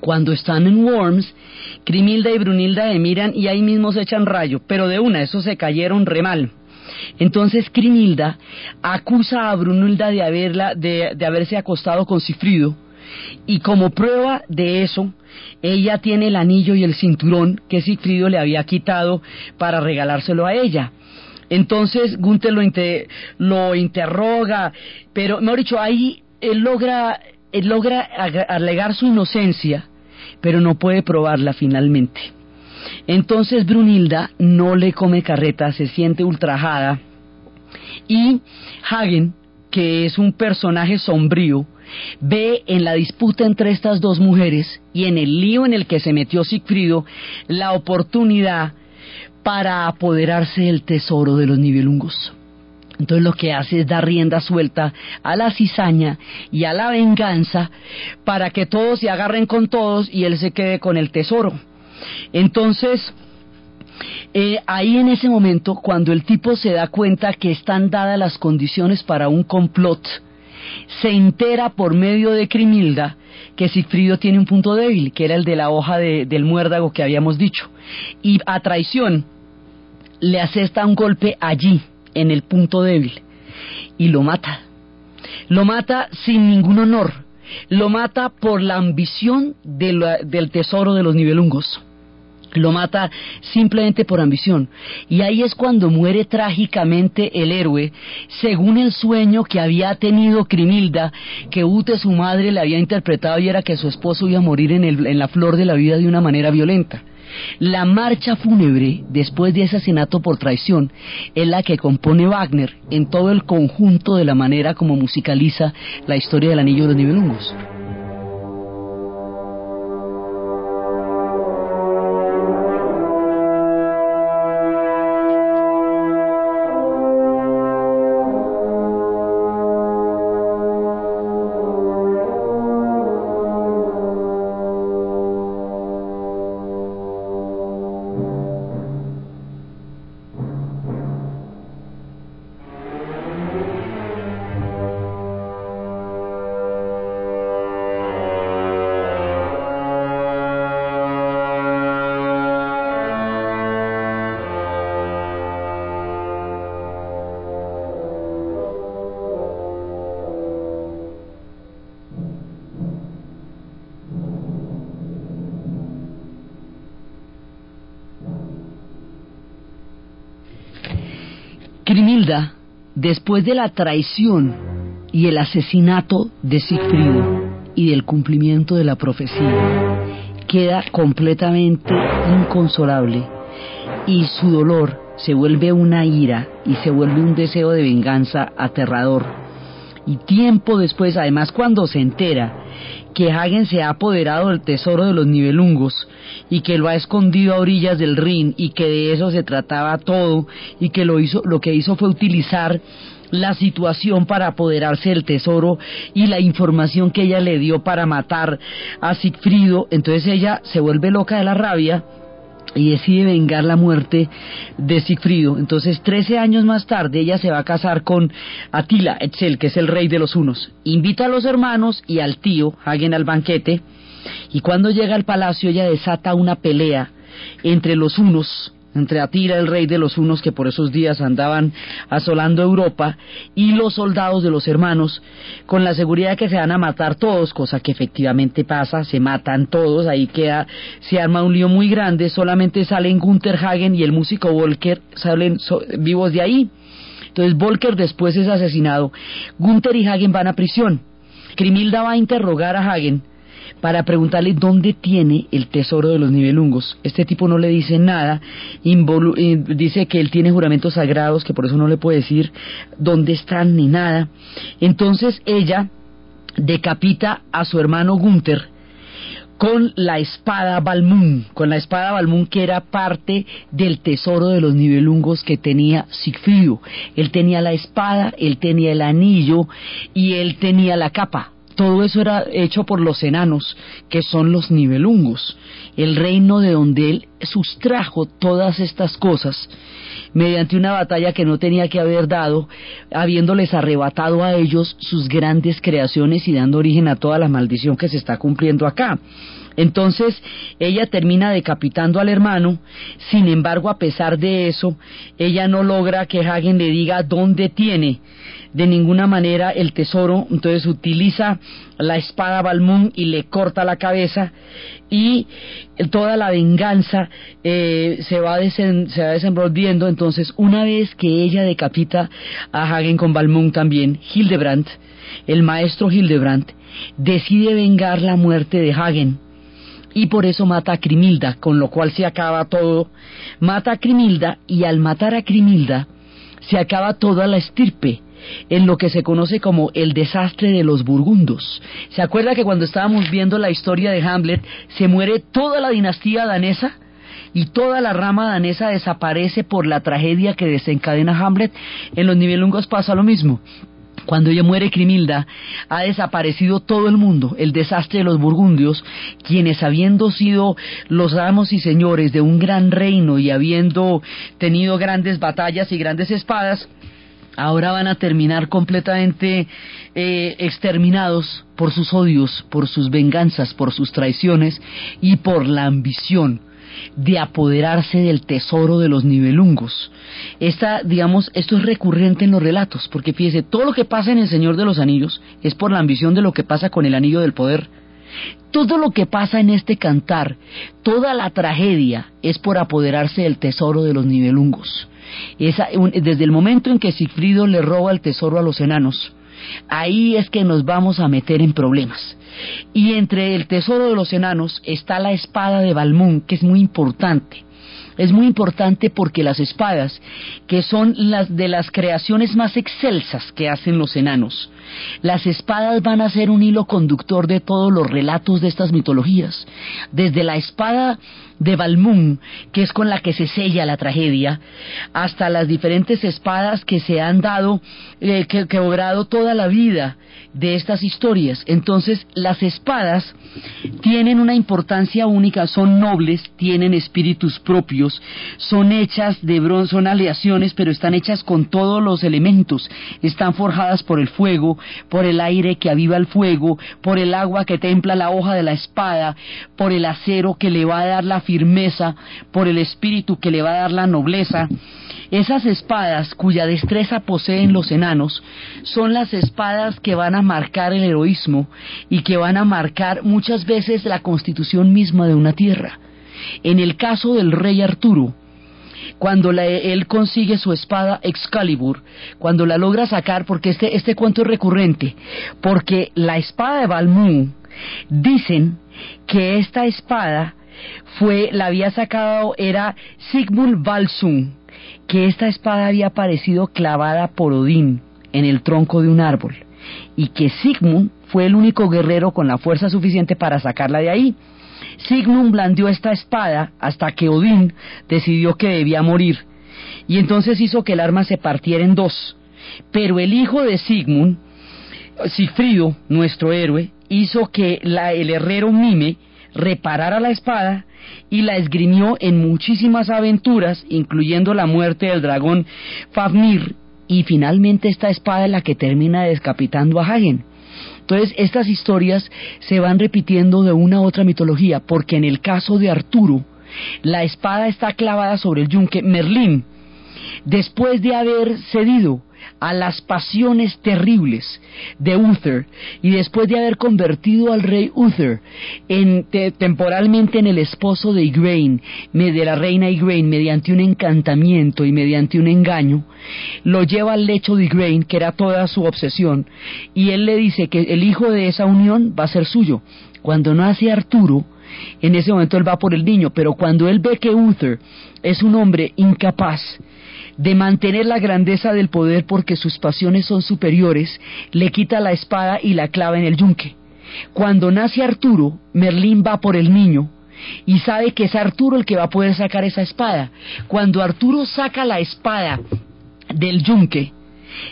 [SPEAKER 2] Cuando están en Worms, Crimilda y Brunilda de miran y ahí mismo se echan rayo, pero de una, eso se cayeron re mal. Entonces Crimilda acusa a Brunilda de, haberla, de, de haberse acostado con Sigfrido y como prueba de eso, ella tiene el anillo y el cinturón que Sigfrido le había quitado para regalárselo a ella. Entonces Gunther lo, lo interroga, pero, mejor dicho, ahí él logra, él logra alegar su inocencia, pero no puede probarla finalmente. Entonces Brunilda no le come carreta, se siente ultrajada y Hagen, que es un personaje sombrío, ve en la disputa entre estas dos mujeres y en el lío en el que se metió Sigfrido la oportunidad para apoderarse del tesoro de los nivelungos. Entonces lo que hace es dar rienda suelta a la cizaña y a la venganza para que todos se agarren con todos y él se quede con el tesoro. Entonces, eh, ahí en ese momento, cuando el tipo se da cuenta que están dadas las condiciones para un complot, se entera por medio de Crimilda que Sigfrido tiene un punto débil, que era el de la hoja del muérdago que habíamos dicho. Y a traición le asesta un golpe allí, en el punto débil, y lo mata. Lo mata sin ningún honor. Lo mata por la ambición del tesoro de los nivelungos. Lo mata simplemente por ambición. Y ahí es cuando muere trágicamente el héroe, según el sueño que había tenido Crimilda, que Ute, su madre, le había interpretado y era que su esposo iba a morir en, en la flor de la vida de una manera violenta. La marcha fúnebre después de asesinato por traición es la que compone Wagner en todo el conjunto de la manera como musicaliza la historia del Anillo de los Nibelungos. Después de la traición y el asesinato de Sigfrido y del cumplimiento de la profecía, queda completamente inconsolable y su dolor se vuelve una ira y se vuelve un deseo de venganza aterrador. Y tiempo después, además cuando se entera que Hagen se ha apoderado del tesoro de los nivelungos y que lo ha escondido a orillas del Rin y que de eso se trataba todo y que lo hizo lo que hizo fue utilizar la situación para apoderarse del tesoro y la información que ella le dio para matar a Sigfrido, entonces ella se vuelve loca de la rabia y decide vengar la muerte de Sigfrido. Entonces, 13 años más tarde, ella se va a casar con Atila Etzel, que es el rey de los hunos. Invita a los hermanos y al tío, Hagen, al banquete, y cuando llega al palacio, ella desata una pelea entre los hunos entre Atira, el rey de los unos que por esos días andaban asolando Europa, y los soldados de los hermanos, con la seguridad de que se van a matar todos, cosa que efectivamente pasa, se matan todos, ahí queda, se arma un lío muy grande, solamente salen Gunther Hagen y el músico Volker salen vivos de ahí. Entonces Volker después es asesinado, Gunther y Hagen van a prisión. Crimilda va a interrogar a Hagen, para preguntarle dónde tiene el tesoro de los nivelungos. Este tipo no le dice nada, eh, dice que él tiene juramentos sagrados, que por eso no le puede decir dónde están ni nada. Entonces ella decapita a su hermano Gunther, con la espada Balmún, con la espada Balmún que era parte del tesoro de los nivelungos que tenía Sigfrido. Él tenía la espada, él tenía el anillo y él tenía la capa. Todo eso era hecho por los enanos, que son los nivelungos, el reino de donde él sustrajo todas estas cosas mediante una batalla que no tenía que haber dado, habiéndoles arrebatado a ellos sus grandes creaciones y dando origen a toda la maldición que se está cumpliendo acá. Entonces ella termina decapitando al hermano, sin embargo a pesar de eso, ella no logra que Hagen le diga dónde tiene. De ninguna manera el tesoro, entonces utiliza la espada Balmún y le corta la cabeza. Y toda la venganza eh, se, va se va desenvolviendo, entonces una vez que ella decapita a Hagen con Balmún también, Hildebrand, el maestro Hildebrand, decide vengar la muerte de Hagen y por eso mata a Crimilda, con lo cual se acaba todo, mata a Crimilda y al matar a Crimilda se acaba toda la estirpe en lo que se conoce como el desastre de los burgundos. ¿Se acuerda que cuando estábamos viendo la historia de Hamlet se muere toda la dinastía danesa? y toda la rama danesa desaparece por la tragedia que desencadena Hamlet, en los nivelungos pasa lo mismo. Cuando ella muere Crimilda, ha desaparecido todo el mundo, el desastre de los burgundios, quienes habiendo sido los amos y señores de un gran reino y habiendo tenido grandes batallas y grandes espadas, ahora van a terminar completamente eh, exterminados por sus odios, por sus venganzas, por sus traiciones y por la ambición de apoderarse del tesoro de los nivelungos. Esta, digamos, esto es recurrente en los relatos, porque fíjese, todo lo que pasa en El Señor de los Anillos es por la ambición de lo que pasa con el Anillo del Poder. Todo lo que pasa en este cantar, toda la tragedia, es por apoderarse del tesoro de los nivelungos. desde el momento en que Sigfrido le roba el tesoro a los enanos, ahí es que nos vamos a meter en problemas. Y entre el tesoro de los enanos está la espada de Balmún, que es muy importante. Es muy importante porque las espadas, que son las de las creaciones más excelsas que hacen los enanos, las espadas van a ser un hilo conductor de todos los relatos de estas mitologías. Desde la espada de Balmún, que es con la que se sella la tragedia, hasta las diferentes espadas que se han dado, eh, que, que obrado toda la vida de estas historias. Entonces, las espadas tienen una importancia única, son nobles, tienen espíritus propios, son hechas de bronce, son aleaciones, pero están hechas con todos los elementos, están forjadas por el fuego, por el aire que aviva el fuego, por el agua que templa la hoja de la espada, por el acero que le va a dar la firmeza, por el espíritu que le va a dar la nobleza. Esas espadas cuya destreza poseen los enanos son las espadas que van a marcar el heroísmo y que van a marcar muchas veces la constitución misma de una tierra. En el caso del rey Arturo, cuando él consigue su espada Excalibur, cuando la logra sacar, porque este, este cuento es recurrente, porque la espada de Balmú, dicen que esta espada fue, la había sacado, era Sigmund Valsung, que esta espada había aparecido clavada por Odín en el tronco de un árbol, y que Sigmund fue el único guerrero con la fuerza suficiente para sacarla de ahí. Sigmund blandió esta espada hasta que Odín decidió que debía morir, y entonces hizo que el arma se partiera en dos. Pero el hijo de Sigmund, Sigfrido, nuestro héroe, hizo que el herrero Mime reparara la espada y la esgrimió en muchísimas aventuras, incluyendo la muerte del dragón Fafnir, y finalmente esta espada es la que termina descapitando a Hagen. Entonces, estas historias se van repitiendo de una a otra mitología, porque en el caso de Arturo, la espada está clavada sobre el yunque. Merlín, después de haber cedido a las pasiones terribles de Uther y después de haber convertido al rey Uther en, temporalmente en el esposo de Igraine, de la reina Igraine, mediante un encantamiento y mediante un engaño, lo lleva al lecho de Igraine, que era toda su obsesión, y él le dice que el hijo de esa unión va a ser suyo. Cuando nace Arturo, en ese momento él va por el niño, pero cuando él ve que Uther es un hombre incapaz, de mantener la grandeza del poder porque sus pasiones son superiores, le quita la espada y la clava en el yunque. Cuando nace Arturo, Merlín va por el niño y sabe que es Arturo el que va a poder sacar esa espada. Cuando Arturo saca la espada del yunque,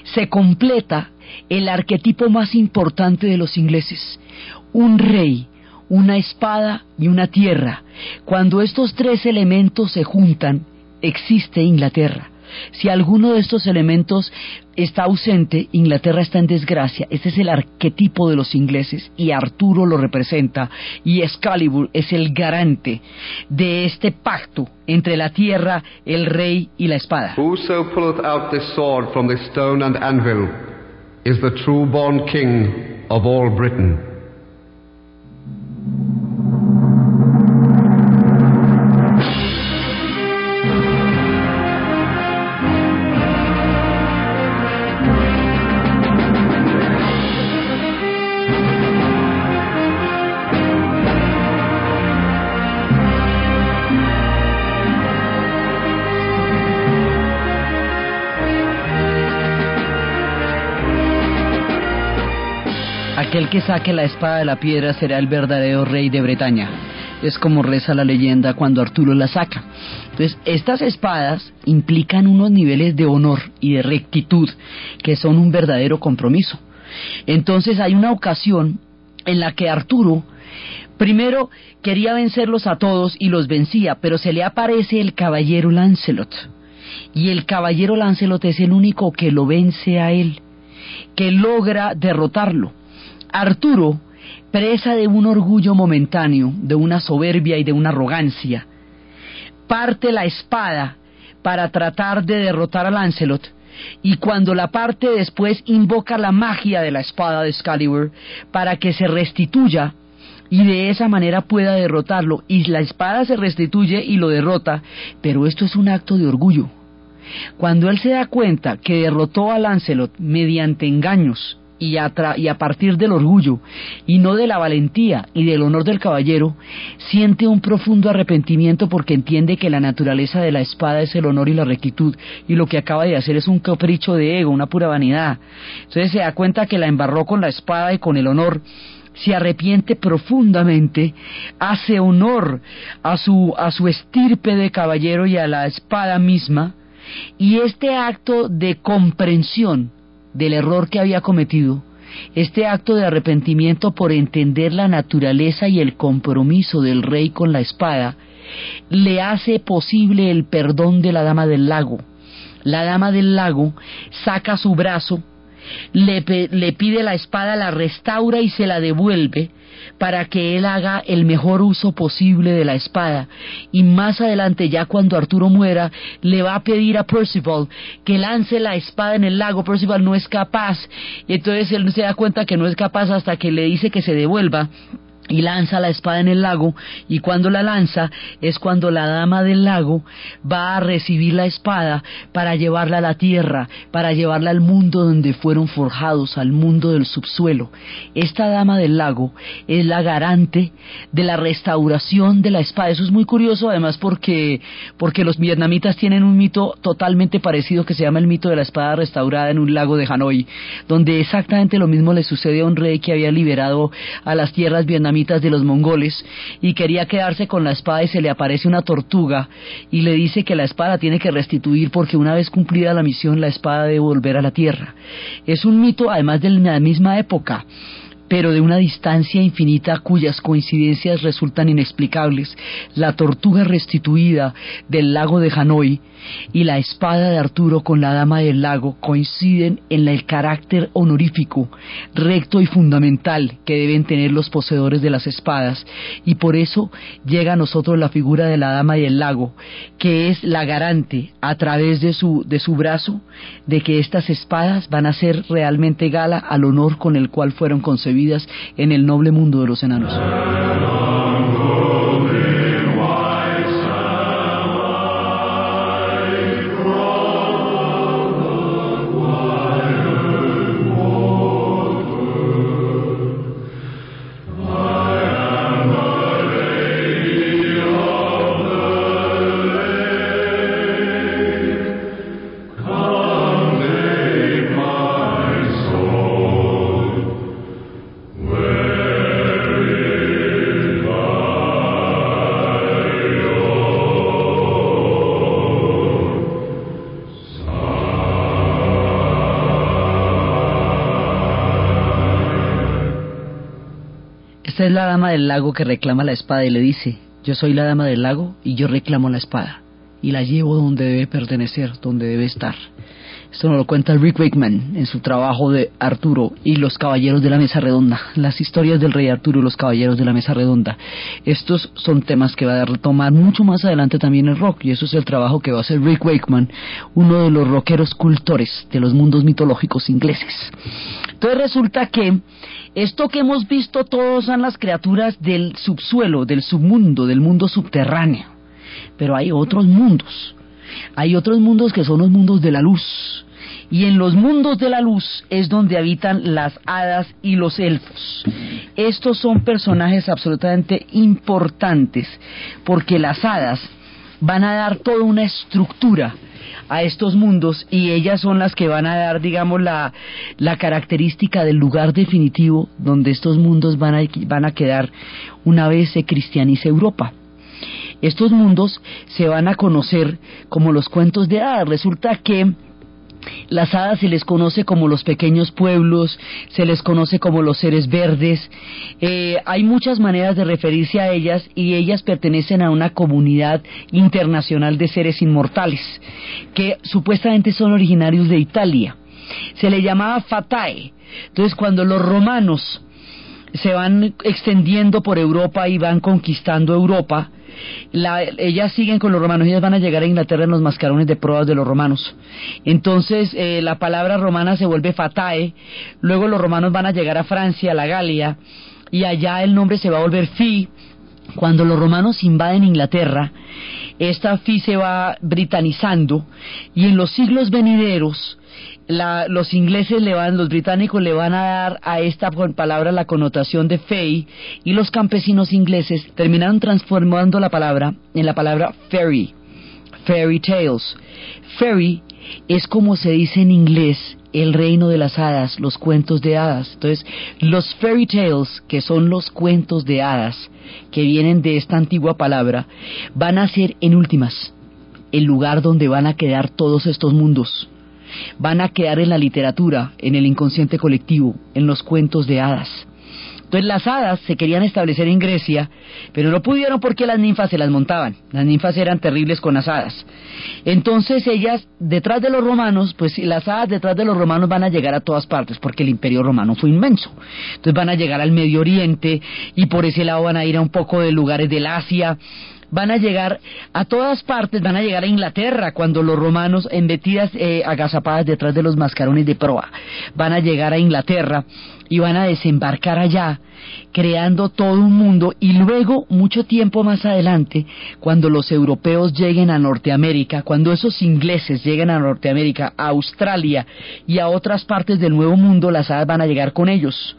[SPEAKER 2] se completa el arquetipo más importante de los ingleses, un rey, una espada y una tierra. Cuando estos tres elementos se juntan, existe Inglaterra. Si alguno de estos elementos está ausente, Inglaterra está en desgracia. Ese es el arquetipo de los ingleses y Arturo lo representa y Excalibur es el garante de este pacto entre la tierra, el rey y la espada.
[SPEAKER 3] Whoso pulleth out this sword from the stone and anvil is the true born king of all Britain.
[SPEAKER 2] Aquel que saque la espada de la piedra será el verdadero rey de Bretaña. Es como reza la leyenda cuando Arturo la saca. Entonces, estas espadas implican unos niveles de honor y de rectitud que son un verdadero compromiso. Entonces, hay una ocasión en la que Arturo primero quería vencerlos a todos y los vencía, pero se le aparece el caballero Lancelot. Y el caballero Lancelot es el único que lo vence a él, que logra derrotarlo. Arturo, presa de un orgullo momentáneo, de una soberbia y de una arrogancia, parte la espada para tratar de derrotar a Lancelot, y cuando la parte después invoca la magia de la espada de Excalibur para que se restituya y de esa manera pueda derrotarlo. Y la espada se restituye y lo derrota, pero esto es un acto de orgullo. Cuando él se da cuenta que derrotó a Lancelot mediante engaños y a, partir del orgullo y no de la valentía y del honor del caballero, siente un profundo arrepentimiento porque entiende que la naturaleza de la espada es el honor y la rectitud y lo que acaba de hacer es un capricho de ego, una pura vanidad. Entonces se da cuenta que la embarró con la espada y con el honor se arrepiente profundamente, hace honor a su, a su estirpe de caballero y a la espada misma, y este acto de comprensión del error que había cometido, este acto de arrepentimiento por entender la naturaleza y el compromiso del rey con la espada, le hace posible el perdón de la dama del lago. La dama del lago saca su brazo, le, le, pide la espada, la restaura y se la devuelve para que él haga el mejor uso posible de la espada. Y más adelante, ya cuando Arturo muera, le va a pedir a Percival que lance la espada en el lago. Percival no es capaz. Y entonces él se da cuenta que no es capaz hasta que le dice que se devuelva y lanza la espada en el lago y cuando la lanza es cuando la dama del lago va a recibir la espada para llevarla a la tierra, para llevarla al mundo donde fueron forjados, al mundo del subsuelo. Esta dama del lago es la garante de la restauración de la espada. Eso es muy curioso además porque, porque los vietnamitas tienen un mito totalmente parecido que se llama el mito de la espada restaurada en un lago de Hanoi, donde exactamente lo mismo le sucede a un rey que había liberado a las tierras vietnamitas de los mongoles y quería quedarse con la espada y se le aparece una tortuga y le dice que la espada tiene que restituir porque una vez cumplida la misión la espada debe volver a la tierra. Es un mito además de la misma época pero de una distancia infinita cuyas coincidencias resultan inexplicables. La tortuga restituida del lago de Hanoi y la espada de Arturo con la dama del lago coinciden en el carácter honorífico, recto y fundamental que deben tener los poseedores de las espadas, y por eso llega a nosotros la figura de la dama del lago, que es la garante a través de su, de su brazo de que estas espadas van a ser realmente gala al honor con el cual fueron concebidas en el noble mundo de los enanos. Dama del lago que reclama la espada y le dice, yo soy la dama del lago y yo reclamo la espada y la llevo donde debe pertenecer, donde debe estar. Esto nos lo cuenta Rick Wakeman en su trabajo de Arturo y los Caballeros de la Mesa Redonda, las historias del Rey Arturo y los Caballeros de la Mesa Redonda. Estos son temas que va a retomar mucho más adelante también el rock y eso es el trabajo que va a hacer Rick Wakeman, uno de los rockeros cultores de los mundos mitológicos ingleses. Entonces resulta que esto que hemos visto todos son las criaturas del subsuelo, del submundo, del mundo subterráneo. Pero hay otros mundos. Hay otros mundos que son los mundos de la luz. Y en los mundos de la luz es donde habitan las hadas y los elfos. Estos son personajes absolutamente importantes porque las hadas van a dar toda una estructura a estos mundos y ellas son las que van a dar, digamos, la, la característica del lugar definitivo donde estos mundos van a, van a quedar una vez se cristianice Europa. Estos mundos se van a conocer como los cuentos de hadas. Resulta que las hadas se les conoce como los pequeños pueblos, se les conoce como los seres verdes. Eh, hay muchas maneras de referirse a ellas y ellas pertenecen a una comunidad internacional de seres inmortales que supuestamente son originarios de Italia. Se le llamaba Fatae. Entonces cuando los romanos se van extendiendo por Europa y van conquistando Europa, ellas siguen con los romanos, ellas van a llegar a Inglaterra en los mascarones de pruebas de los romanos. Entonces eh, la palabra romana se vuelve fatae, luego los romanos van a llegar a Francia, a la Galia, y allá el nombre se va a volver Fi. Cuando los romanos invaden Inglaterra, esta Fi se va britanizando y en los siglos venideros los ingleses le van, los británicos le van a dar a esta palabra la connotación de fey y los campesinos ingleses terminaron transformando la palabra en la palabra fairy, fairy tales. Fairy es como se dice en inglés el reino de las hadas, los cuentos de hadas. Entonces, los fairy tales, que son los cuentos de hadas, que vienen de esta antigua palabra, van a ser en últimas el lugar donde van a quedar todos estos mundos van a quedar en la literatura, en el inconsciente colectivo, en los cuentos de hadas. Entonces las hadas se querían establecer en Grecia, pero no pudieron porque las ninfas se las montaban. Las ninfas eran terribles con las hadas. Entonces ellas, detrás de los romanos, pues las hadas detrás de los romanos van a llegar a todas partes, porque el imperio romano fue inmenso. Entonces van a llegar al Medio Oriente y por ese lado van a ir a un poco de lugares del Asia van a llegar a todas partes, van a llegar a Inglaterra cuando los romanos, embetidas, eh, agazapadas detrás de los mascarones de proa, van a llegar a Inglaterra y van a desembarcar allá, creando todo un mundo y luego, mucho tiempo más adelante, cuando los europeos lleguen a Norteamérica, cuando esos ingleses lleguen a Norteamérica, a Australia y a otras partes del Nuevo Mundo, las hadas van a llegar con ellos.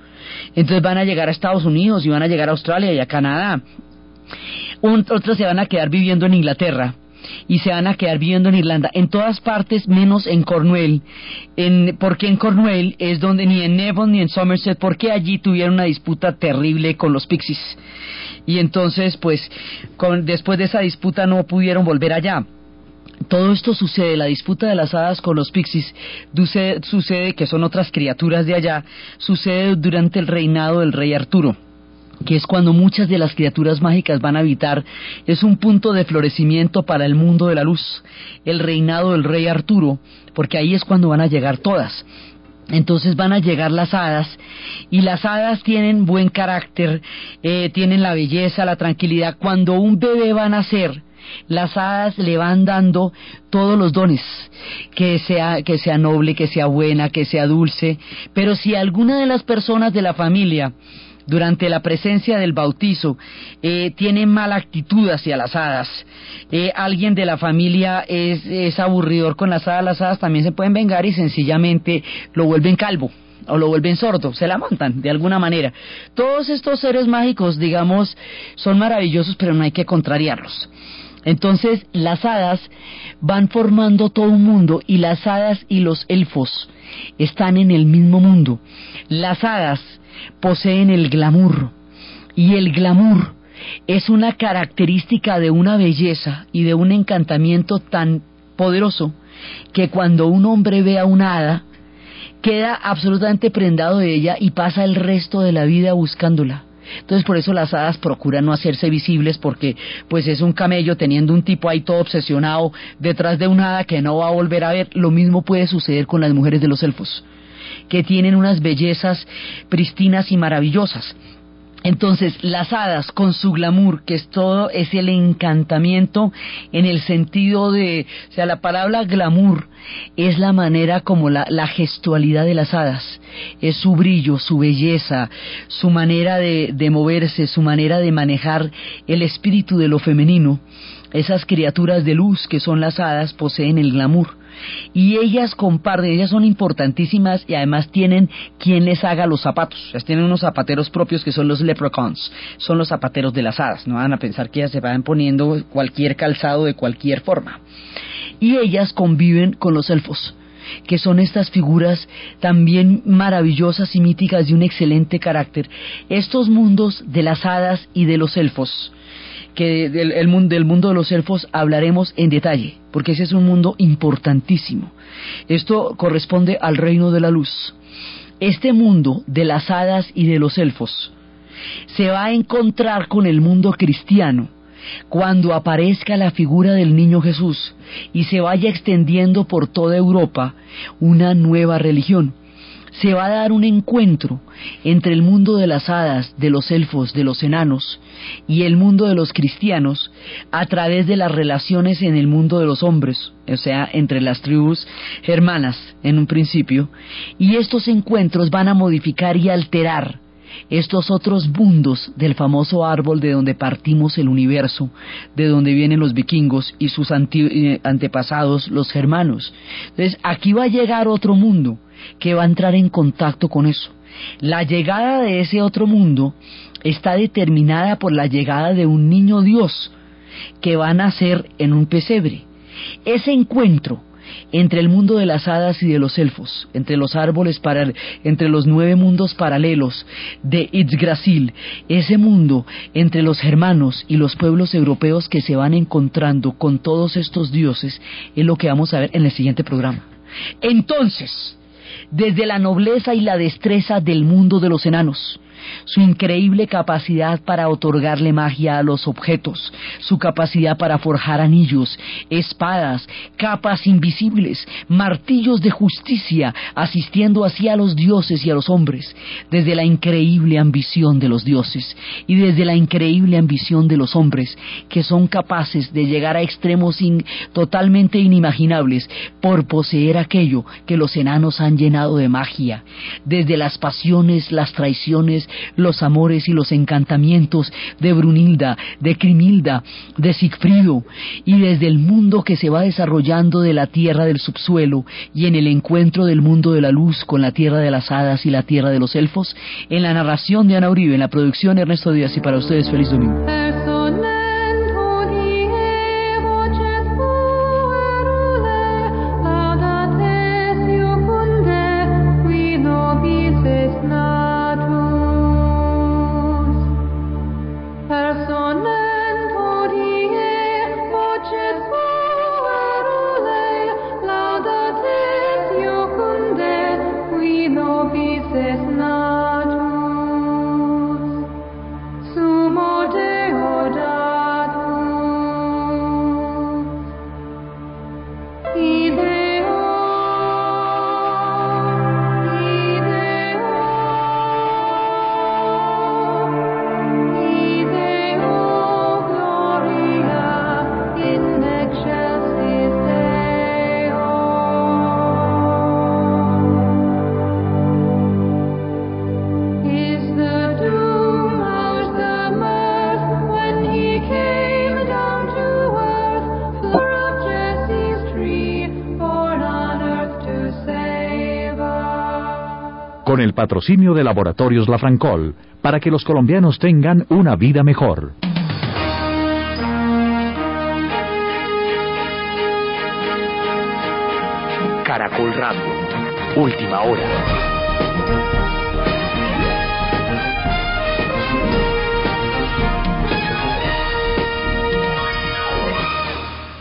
[SPEAKER 2] Entonces van a llegar a Estados Unidos y van a llegar a Australia y a Canadá otros se van a quedar viviendo en Inglaterra y se van a quedar viviendo en Irlanda, en todas partes menos en Cornwall, en, porque en Cornwall es donde ni en Devon ni en Somerset, porque allí tuvieron una disputa terrible con los Pixies. Y entonces, pues, después de esa disputa no pudieron volver allá. Todo esto sucede, la disputa de las hadas con los pixies, sucede que son otras criaturas de allá, sucede durante el reinado del rey Arturo que es cuando muchas de las criaturas mágicas van a habitar, es un punto de florecimiento para el mundo de la luz, el reinado del rey Arturo, porque ahí es cuando van a llegar todas. Entonces van a llegar las hadas y las hadas tienen buen carácter, eh, tienen la belleza, la tranquilidad. Cuando un bebé va a nacer, las hadas le van dando todos los dones, que sea, que sea noble, que sea buena, que sea dulce, pero si alguna de las personas de la familia durante la presencia del bautizo eh, tiene mala actitud hacia las hadas, eh, alguien de la familia es, es aburridor con las hadas, las hadas también se pueden vengar y sencillamente lo vuelven calvo o lo vuelven sordo, se la montan de alguna manera. Todos estos seres mágicos, digamos, son maravillosos, pero no hay que contrariarlos. Entonces, las hadas van formando todo un mundo y las hadas y los elfos están en el mismo mundo. Las hadas poseen el glamour y el glamour es una característica de una belleza y de un encantamiento tan poderoso que cuando un hombre ve a una hada queda absolutamente prendado de ella y pasa el resto de la vida buscándola. Entonces por eso las hadas procuran no hacerse visibles porque pues es un camello teniendo un tipo ahí todo obsesionado detrás de una hada que no va a volver a ver. Lo mismo puede suceder con las mujeres de los elfos que tienen unas bellezas pristinas y maravillosas. Entonces, las hadas con su glamour, que es todo, es el encantamiento en el sentido de, o sea, la palabra glamour es la manera como la, la gestualidad de las hadas, es su brillo, su belleza, su manera de, de moverse, su manera de manejar el espíritu de lo femenino. Esas criaturas de luz que son las hadas poseen el glamour y ellas comparten, ellas son importantísimas y además tienen quien les haga los zapatos. Ellas tienen unos zapateros propios que son los leprechauns, son los zapateros de las hadas. No van a pensar que ellas se van poniendo cualquier calzado de cualquier forma. Y ellas conviven con los elfos que son estas figuras también maravillosas y míticas de un excelente carácter. Estos mundos de las hadas y de los elfos que del, mundo, del mundo de los elfos hablaremos en detalle, porque ese es un mundo importantísimo. Esto corresponde al reino de la luz. Este mundo de las hadas y de los elfos se va a encontrar con el mundo cristiano cuando aparezca la figura del niño Jesús y se vaya extendiendo por toda Europa una nueva religión se va a dar un encuentro entre el mundo de las hadas, de los elfos, de los enanos y el mundo de los cristianos a través de las relaciones en el mundo de los hombres, o sea, entre las tribus germanas en un principio, y estos encuentros van a modificar y alterar estos otros mundos del famoso árbol de donde partimos el universo, de donde vienen los vikingos y sus eh, antepasados, los germanos. Entonces, aquí va a llegar otro mundo que va a entrar en contacto con eso. La llegada de ese otro mundo está determinada por la llegada de un niño Dios que va a nacer en un pesebre. Ese encuentro entre el mundo de las hadas y de los elfos, entre los árboles, para, entre los nueve mundos paralelos de Itzgrasil, ese mundo entre los germanos y los pueblos europeos que se van encontrando con todos estos dioses, es lo que vamos a ver en el siguiente programa. Entonces, desde la nobleza y la destreza del mundo de los enanos, su increíble capacidad para otorgarle magia a los objetos, su capacidad para forjar anillos, espadas, capas invisibles, martillos de justicia, asistiendo así a los dioses y a los hombres, desde la increíble ambición de los dioses y desde la increíble ambición de los hombres, que son capaces de llegar a extremos totalmente inimaginables por poseer aquello que los enanos han llenado de magia, desde las pasiones, las traiciones, los amores y los encantamientos de Brunilda, de Crimilda, de Sigfrido, y desde el mundo que se va desarrollando de la tierra del subsuelo y en el encuentro del mundo de la luz con la tierra de las hadas y la tierra de los elfos, en la narración de Ana Uribe, en la producción Ernesto Díaz y para ustedes feliz domingo.
[SPEAKER 4] Con el patrocinio de Laboratorios La Francol, para que los colombianos tengan una vida mejor.
[SPEAKER 1] Caracol Radio, última hora.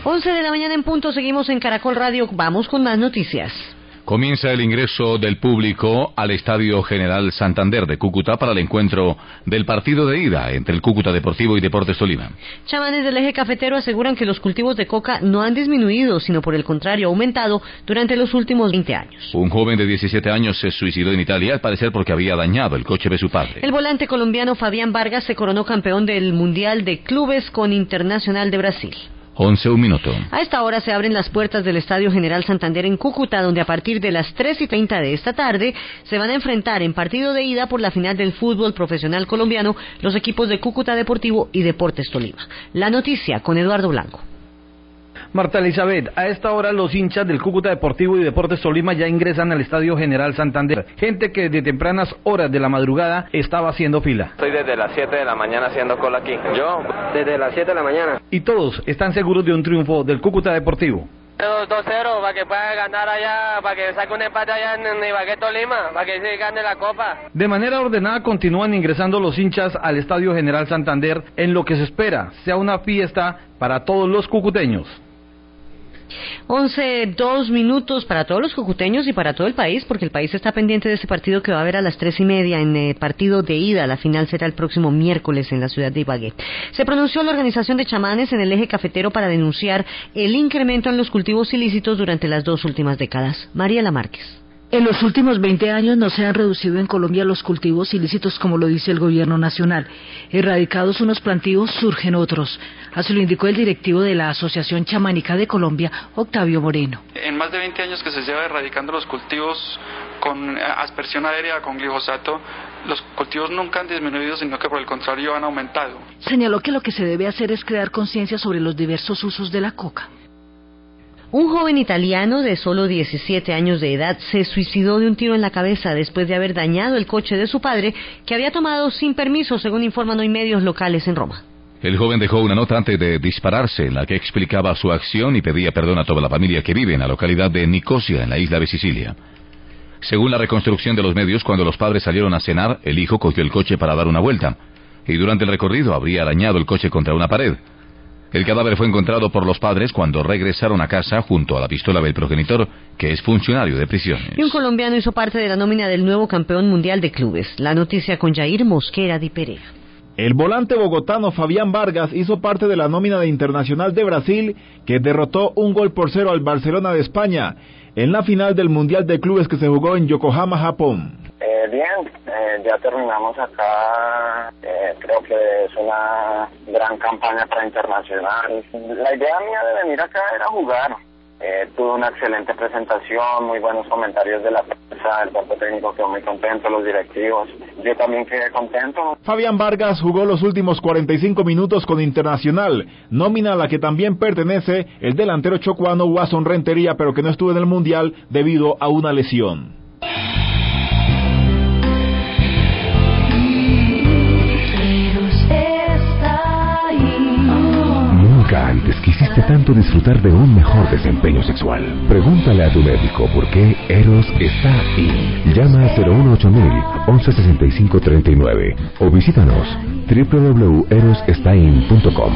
[SPEAKER 5] Once de la mañana en punto, seguimos en Caracol Radio, vamos con más noticias.
[SPEAKER 4] Comienza el ingreso del público al Estadio General Santander de Cúcuta para el encuentro del partido de ida entre el Cúcuta Deportivo y Deportes Tolima.
[SPEAKER 5] Chamanes del eje cafetero aseguran que los cultivos de coca no han disminuido, sino por el contrario, aumentado durante los últimos 20 años.
[SPEAKER 4] Un joven de 17 años se suicidó en Italia, al parecer porque había dañado el coche de su padre.
[SPEAKER 5] El volante colombiano Fabián Vargas se coronó campeón del Mundial de Clubes con Internacional de Brasil.
[SPEAKER 4] 11 un minuto.
[SPEAKER 5] A esta hora se abren las puertas del Estadio General Santander en Cúcuta, donde a partir de las 3 y 30 de esta tarde se van a enfrentar en partido de ida por la final del fútbol profesional colombiano los equipos de Cúcuta Deportivo y Deportes Tolima. La noticia con Eduardo Blanco.
[SPEAKER 6] Marta Elizabeth, a esta hora los hinchas del Cúcuta Deportivo y Deportes Tolima ya ingresan al Estadio General Santander. Gente que de tempranas horas de la madrugada estaba haciendo fila.
[SPEAKER 7] Estoy desde las 7 de la mañana haciendo cola aquí. Yo, desde las 7 de la mañana.
[SPEAKER 6] Y todos están seguros de un triunfo del Cúcuta Deportivo.
[SPEAKER 7] 2-0 para que pueda ganar allá, para que saque un empate allá en Ibagué Tolima, para que se gane la copa.
[SPEAKER 6] De manera ordenada continúan ingresando los hinchas al Estadio General Santander en lo que se espera sea una fiesta para todos los cucuteños.
[SPEAKER 5] 11, dos minutos para todos los cucuteños y para todo el país, porque el país está pendiente de ese partido que va a haber a las tres y media en el partido de ida. La final será el próximo miércoles en la ciudad de Ibagué. Se pronunció la organización de chamanes en el eje cafetero para denunciar el incremento en los cultivos ilícitos durante las dos últimas décadas. María Márquez.
[SPEAKER 2] En los últimos 20 años no se han reducido en Colombia los cultivos ilícitos como lo dice el gobierno nacional. Erradicados unos plantíos, surgen otros. Así lo indicó el directivo de la Asociación Chamánica de Colombia, Octavio Moreno.
[SPEAKER 8] En más de 20 años que se lleva erradicando los cultivos con aspersión aérea, con glifosato, los cultivos nunca han disminuido, sino que por el contrario han aumentado.
[SPEAKER 9] Señaló que lo que se debe hacer es crear conciencia sobre los diversos usos de la coca.
[SPEAKER 5] Un joven italiano de solo 17 años de edad se suicidó de un tiro en la cabeza después de haber dañado el coche de su padre que había tomado sin permiso, según informan hoy medios locales en Roma.
[SPEAKER 4] El joven dejó una nota antes de dispararse en la que explicaba su acción y pedía perdón a toda la familia que vive en la localidad de Nicosia, en la isla de Sicilia. Según la reconstrucción de los medios, cuando los padres salieron a cenar, el hijo cogió el coche para dar una vuelta, y durante el recorrido habría dañado el coche contra una pared. El cadáver fue encontrado por los padres cuando regresaron a casa junto a la pistola del progenitor, que es funcionario de prisiones.
[SPEAKER 5] Y un colombiano hizo parte de la nómina del nuevo campeón mundial de clubes. La noticia con Jair Mosquera di Perea.
[SPEAKER 10] El volante bogotano Fabián Vargas hizo parte de la nómina de Internacional de Brasil, que derrotó un gol por cero al Barcelona de España en la final del Mundial de Clubes que se jugó en Yokohama, Japón.
[SPEAKER 11] Eh, bien, eh, ya terminamos acá. Eh, creo que es una gran campaña para internacional. La idea mía de venir acá era jugar. Eh, tuve una excelente presentación, muy buenos comentarios de la prensa, el cuerpo técnico quedó muy contento, los directivos. Yo también quedé contento.
[SPEAKER 10] Fabián Vargas jugó los últimos 45 minutos con Internacional, nómina a la que también pertenece el delantero chocuano Wasson Rentería, pero que no estuvo en el Mundial debido a una lesión.
[SPEAKER 12] Quisiste tanto disfrutar de un mejor desempeño sexual. Pregúntale a tu médico por qué Eros está in. Llama al 018000 1165 39 o visítanos www.erosestain.com.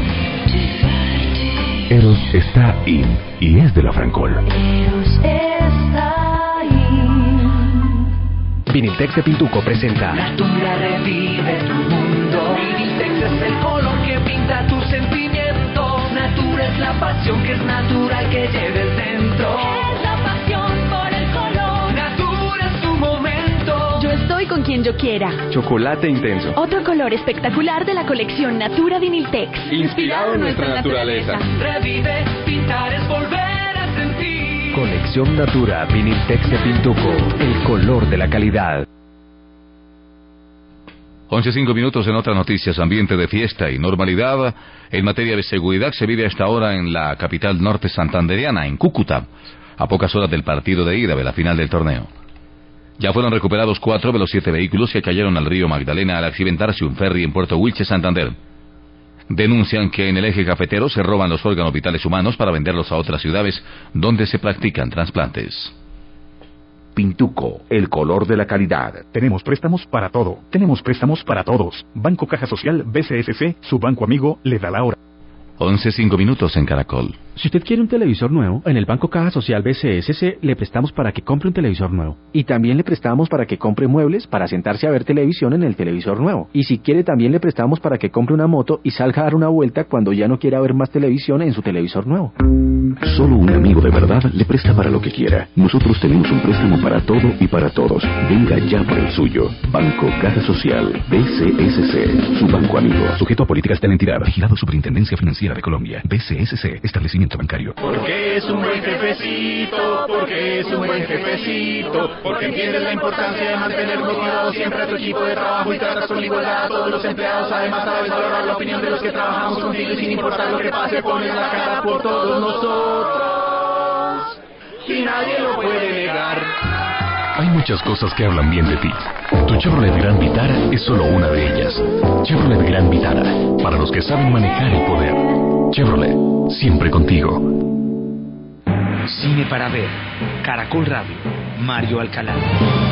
[SPEAKER 12] Eros está in y es de la Francol.
[SPEAKER 13] Viniltex de Pintuco presenta
[SPEAKER 14] Natura revive tu es la pasión que es natural que lleves dentro.
[SPEAKER 15] Es la pasión por el color.
[SPEAKER 14] Natura es tu momento.
[SPEAKER 15] Yo estoy con quien yo quiera.
[SPEAKER 13] Chocolate intenso.
[SPEAKER 15] Otro color espectacular de la colección Natura Viniltex.
[SPEAKER 13] Inspirado en nuestra naturaleza.
[SPEAKER 14] Revive, pintar es volver a sentir.
[SPEAKER 13] Colección Natura Viniltex de Pintuco. El color de la calidad.
[SPEAKER 4] 11.05 minutos en otras noticias, ambiente de fiesta y normalidad en materia de seguridad se vive hasta ahora en la capital norte santanderiana, en Cúcuta, a pocas horas del partido de ida de la final del torneo. Ya fueron recuperados cuatro de los siete vehículos que cayeron al río Magdalena al accidentarse un ferry en Puerto Wilche, Santander. Denuncian que en el eje cafetero se roban los órganos vitales humanos para venderlos a otras ciudades donde se practican trasplantes.
[SPEAKER 12] Pintuco, el color de la calidad.
[SPEAKER 16] Tenemos préstamos para todo. Tenemos préstamos para todos. Banco Caja Social BCSC, su banco amigo, le da la hora.
[SPEAKER 4] 11.05 minutos en Caracol.
[SPEAKER 17] Si usted quiere un televisor nuevo, en el Banco Caja Social BCSC le prestamos para que compre un televisor nuevo. Y también le prestamos para que compre muebles para sentarse a ver televisión en el televisor nuevo. Y si quiere también le prestamos para que compre una moto y salga a dar una vuelta cuando ya no quiera ver más televisión en su televisor nuevo.
[SPEAKER 12] Solo un amigo de verdad le presta para lo que quiera. Nosotros tenemos un préstamo para todo y para todos. Venga ya por el suyo. Banco Caja Social BCSC, su banco amigo.
[SPEAKER 16] Sujeto a políticas de la entidad. Vigilado Superintendencia Financiera de Colombia. BCSC, establecimiento bancario.
[SPEAKER 14] Porque es un buen jefecito, porque es un buen jefecito, porque entiendes la importancia de mantener motivado siempre a tu equipo de trabajo y tratas con igualdad a todos los empleados. Además, sabes valorar la opinión de los que trabajamos contigo y sin importar lo que pase, pones la cara por todos nosotros. Y nadie lo puede negar.
[SPEAKER 12] Hay muchas cosas que hablan bien de ti. Tu Chevrolet Gran Vitara es solo una de ellas. Chevrolet Gran Vitara, para los que saben manejar el poder. Chevrolet, siempre contigo.
[SPEAKER 1] Cine para ver. Caracol Radio. Mario Alcalá.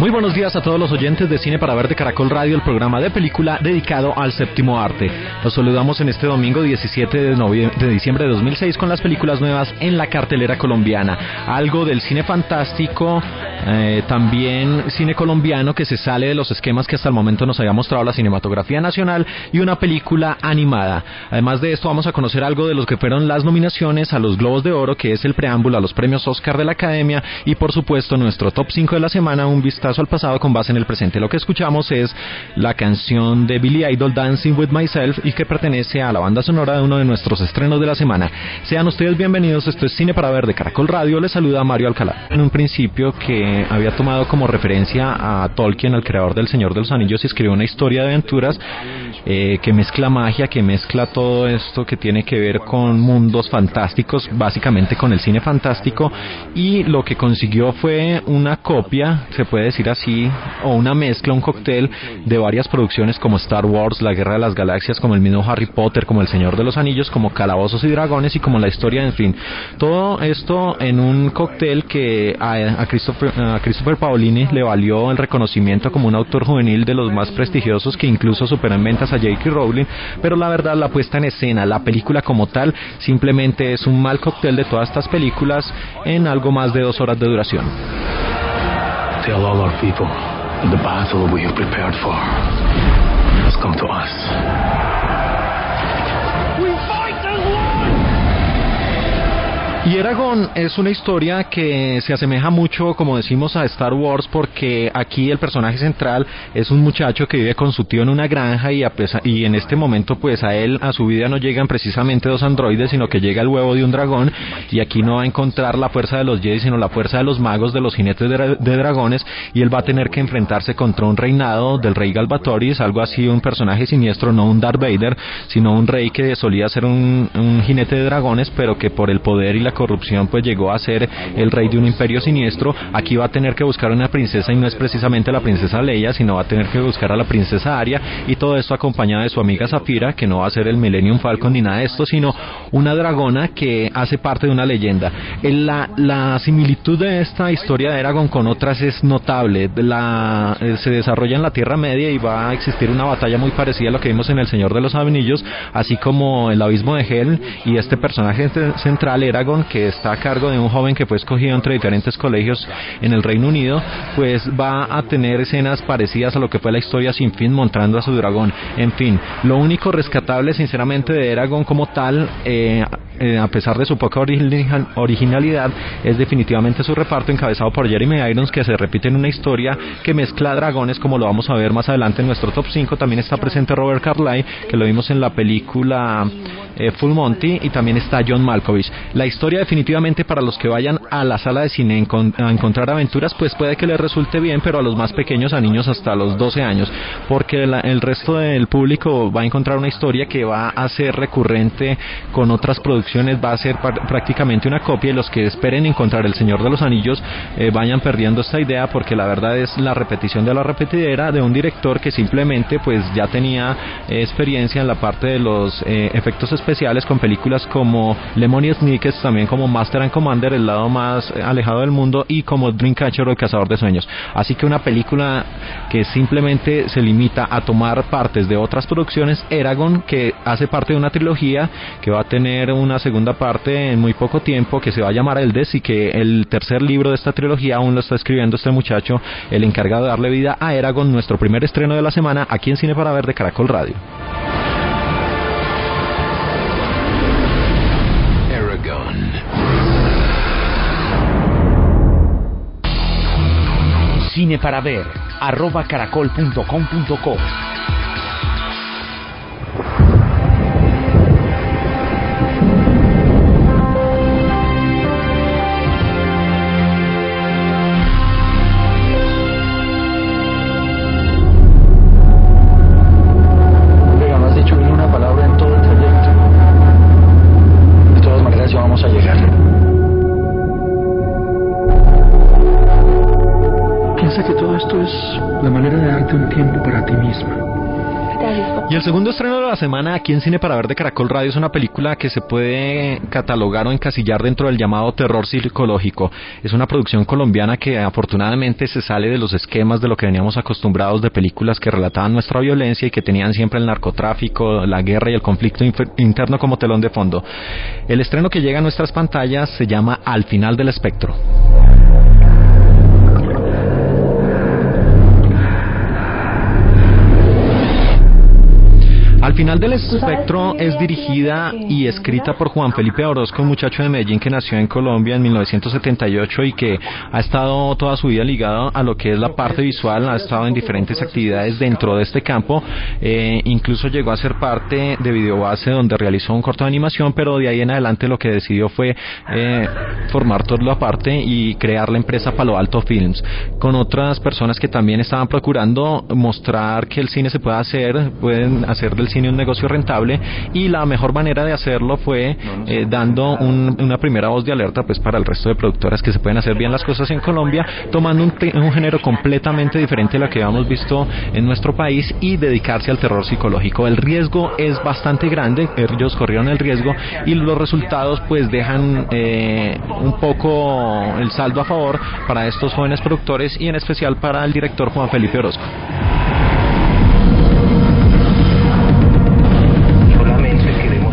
[SPEAKER 18] Muy buenos días a todos los oyentes de Cine para Ver de Caracol Radio, el programa de película dedicado al séptimo arte. Los saludamos en este domingo 17 de, de diciembre de 2006 con las películas nuevas en la cartelera colombiana. Algo del cine fantástico, eh, también cine colombiano que se sale de los esquemas que hasta el momento nos había mostrado la cinematografía nacional y una película animada. Además de esto vamos a conocer algo de los que fueron las nominaciones a los Globos de Oro, que es el preámbulo a los premios Oscar de la Academia y por supuesto nuestro top 5 de la semana, un vistazo al pasado con base en el presente. Lo que escuchamos es la canción de Billy Idol Dancing with Myself y que pertenece a la banda sonora de uno de nuestros estrenos de la semana. Sean ustedes bienvenidos, esto es Cine para Ver de Caracol Radio, les saluda Mario Alcalá. En un principio que había tomado como referencia a Tolkien, el creador del Señor de los Anillos, y escribió una historia de aventuras eh, que mezcla magia, que mezcla todo esto que tiene que ver con mundos fantásticos, básicamente con el cine fantástico, y lo que consiguió fue una copia, se puede decir así, o una mezcla, un cóctel de varias producciones como Star Wars, La Guerra de las Galaxias, como el mismo Harry Potter, como El Señor de los Anillos, como Calabozos y Dragones y como la historia, en fin. Todo esto en un cóctel que a, a Christopher, a Christopher Paolini le valió el reconocimiento como un autor juvenil de los más prestigiosos que incluso supera en ventas a J.K. Rowling, pero la verdad la puesta en escena, la película como tal, simplemente es un mal cóctel de todas estas películas en algo más de dos horas de duración.
[SPEAKER 19] Tell all our people that the battle we have prepared for has come to us.
[SPEAKER 18] Y Eragon es una historia que se asemeja mucho, como decimos, a Star Wars porque aquí el personaje central es un muchacho que vive con su tío en una granja y, a pesar- y en este momento pues a él, a su vida no llegan precisamente dos androides, sino que llega el huevo de un dragón. Y aquí no va a encontrar la fuerza de los Jedi, sino la fuerza de los magos, de los jinetes de, dra- de dragones. Y él va a tener que enfrentarse contra un reinado del rey Galvatoris, algo así, un personaje siniestro, no un Darth Vader, sino un rey que solía ser un, un jinete de dragones, pero que por el poder y la corrupción pues llegó a ser el rey de un imperio siniestro. Aquí va a tener que buscar una princesa y no es precisamente la princesa Leia, sino va a tener que buscar a la princesa Arya y todo esto acompañada de su amiga Zafira, que no va a ser el Millennium Falcon ni nada de esto, sino una dragona que hace parte de una leyenda. El- La, la similitud de esta historia de Eragon con otras es notable. La, eh, se desarrolla en la Tierra Media y va a existir una batalla muy parecida a lo que vimos en El Señor de los Anillos, así como el Abismo de Hel y este personaje ce- central, Eragon, que está a cargo de un joven que fue escogido entre diferentes colegios en el Reino Unido, pues va a tener escenas parecidas a lo que fue la historia sin fin mostrando a su dragón. En fin, lo único rescatable sinceramente de Eragon como tal, eh, eh, a pesar de su poca origi- originalidad, es definitivamente su reparto encabezado por Jeremy Irons, que se repite en una historia que mezcla dragones, como lo vamos a ver más adelante en nuestro top 5. También está presente Robert Carlyle, que lo vimos en la película eh, Full Monty, y también está John Malkovich. La historia definitivamente para los que vayan a la sala de cine encon- a encontrar aventuras, pues puede que les resulte bien, pero a los más pequeños, a niños hasta los 12 años, porque la- el resto del público va a encontrar una historia que va a ser recurrente con otras producciones, va a ser prácticamente una copia y los que esperen encontrar El Señor de los Anillos eh, vayan perdiendo esta idea porque la verdad es la repetición de la repetidera de un director que simplemente pues ya tenía eh, experiencia en la parte de los eh, efectos especiales con películas como Lemony Snicket, también como Master and Commander, el lado más eh, alejado del mundo y como Dreamcatcher o El Cazador de Sueños. Así que una película que simplemente se limita a tomar partes de otras producciones, Eragon, que hace parte de una trilogía que va a tener una segunda parte en muy poco tiempo, que se va a llamar Eldes y que el tercer libro de esta trilogía aún lo está escribiendo este muchacho, el encargado de darle vida a Eragon, nuestro primer estreno de la semana aquí en Cine para Ver de Caracol Radio.
[SPEAKER 1] Para ver, arroba caracol.com.co.
[SPEAKER 19] el
[SPEAKER 18] segundo estreno de la semana aquí en Cine para Ver de Caracol Radio es una película que se puede catalogar o encasillar dentro del llamado terror psicológico. Es una producción colombiana que afortunadamente se sale de los esquemas de lo que veníamos acostumbrados de películas que relataban nuestra violencia y que tenían siempre el narcotráfico, la guerra y el conflicto interno como telón de fondo. El estreno que llega a nuestras pantallas se llama Al final del espectro. Al final del espectro es dirigida y escrita por Juan Felipe Orozco, un muchacho de Medellín que nació en Colombia en 1978 y que ha estado toda su vida ligado a lo que es la parte visual, ha estado en diferentes actividades dentro de este campo, eh, incluso llegó a ser parte de Videobase donde realizó un corto de animación, pero de ahí en adelante lo que decidió fue eh, formar todo lo aparte y crear la empresa Palo Alto Films, con otras personas que también estaban procurando mostrar que el cine se puede hacer, pueden hacer del cine un negocio rentable y la mejor manera de hacerlo fue eh, dando una primera voz de alerta pues para el resto de productoras que se pueden hacer bien las cosas en Colombia tomando un, un género completamente diferente a lo que habíamos visto en nuestro país y dedicarse al terror psicológico. El riesgo es bastante grande ellos corrieron el riesgo y los resultados pues dejan eh, un poco el saldo a favor para estos jóvenes productores y en especial para el director Juan Felipe Orozco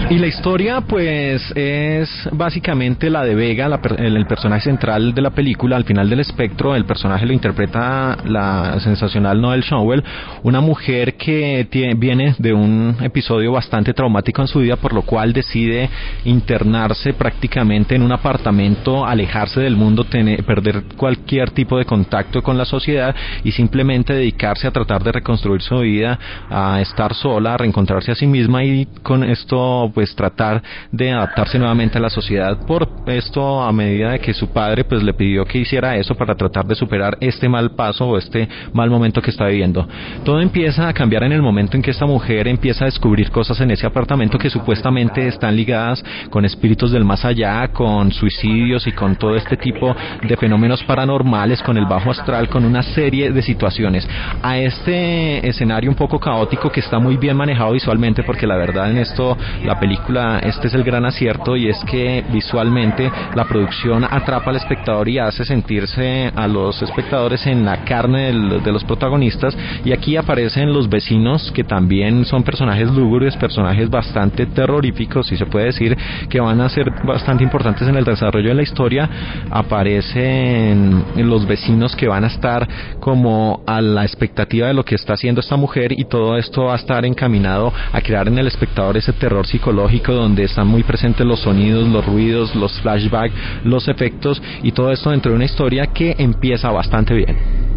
[SPEAKER 18] Y la historia, pues, es básicamente la de Vega, el, personaje central de la película. Al final del espectro, el personaje lo interpreta la sensacional Noel Showell, una mujer que viene de un episodio bastante traumático en su vida, por lo cual decide internarse prácticamente en un apartamento, alejarse del mundo, tener, perder cualquier tipo de contacto con la sociedad y simplemente dedicarse a tratar de reconstruir su vida, a estar sola, a reencontrarse a sí misma y con esto pues tratar de adaptarse nuevamente a la sociedad por esto a medida de que su padre pues le pidió que hiciera eso para tratar de superar este mal paso o este mal momento que está viviendo. Todo empieza a cambiar en el momento en que esta mujer empieza a descubrir cosas en ese apartamento que supuestamente están ligadas con espíritus del más allá, con suicidios y con todo este tipo de fenómenos paranormales, con el bajo astral, con una serie de situaciones. A este escenario un poco caótico que está muy bien manejado visualmente porque la verdad en esto la película película este es el gran acierto y es que visualmente la producción atrapa al espectador y hace sentirse a los espectadores en la carne de los protagonistas. Y aquí aparecen los vecinos que también son personajes lúgubres, personajes bastante terroríficos y se puede decir que van a ser bastante importantes en el desarrollo de la historia. Aparecen los vecinos que van a estar como a la expectativa de lo que está haciendo esta mujer y todo esto va a estar encaminado a crear en el espectador ese terror psicológico donde están muy presentes los sonidos, los ruidos, los flashbacks, los efectos y todo esto dentro de una historia que empieza bastante bien.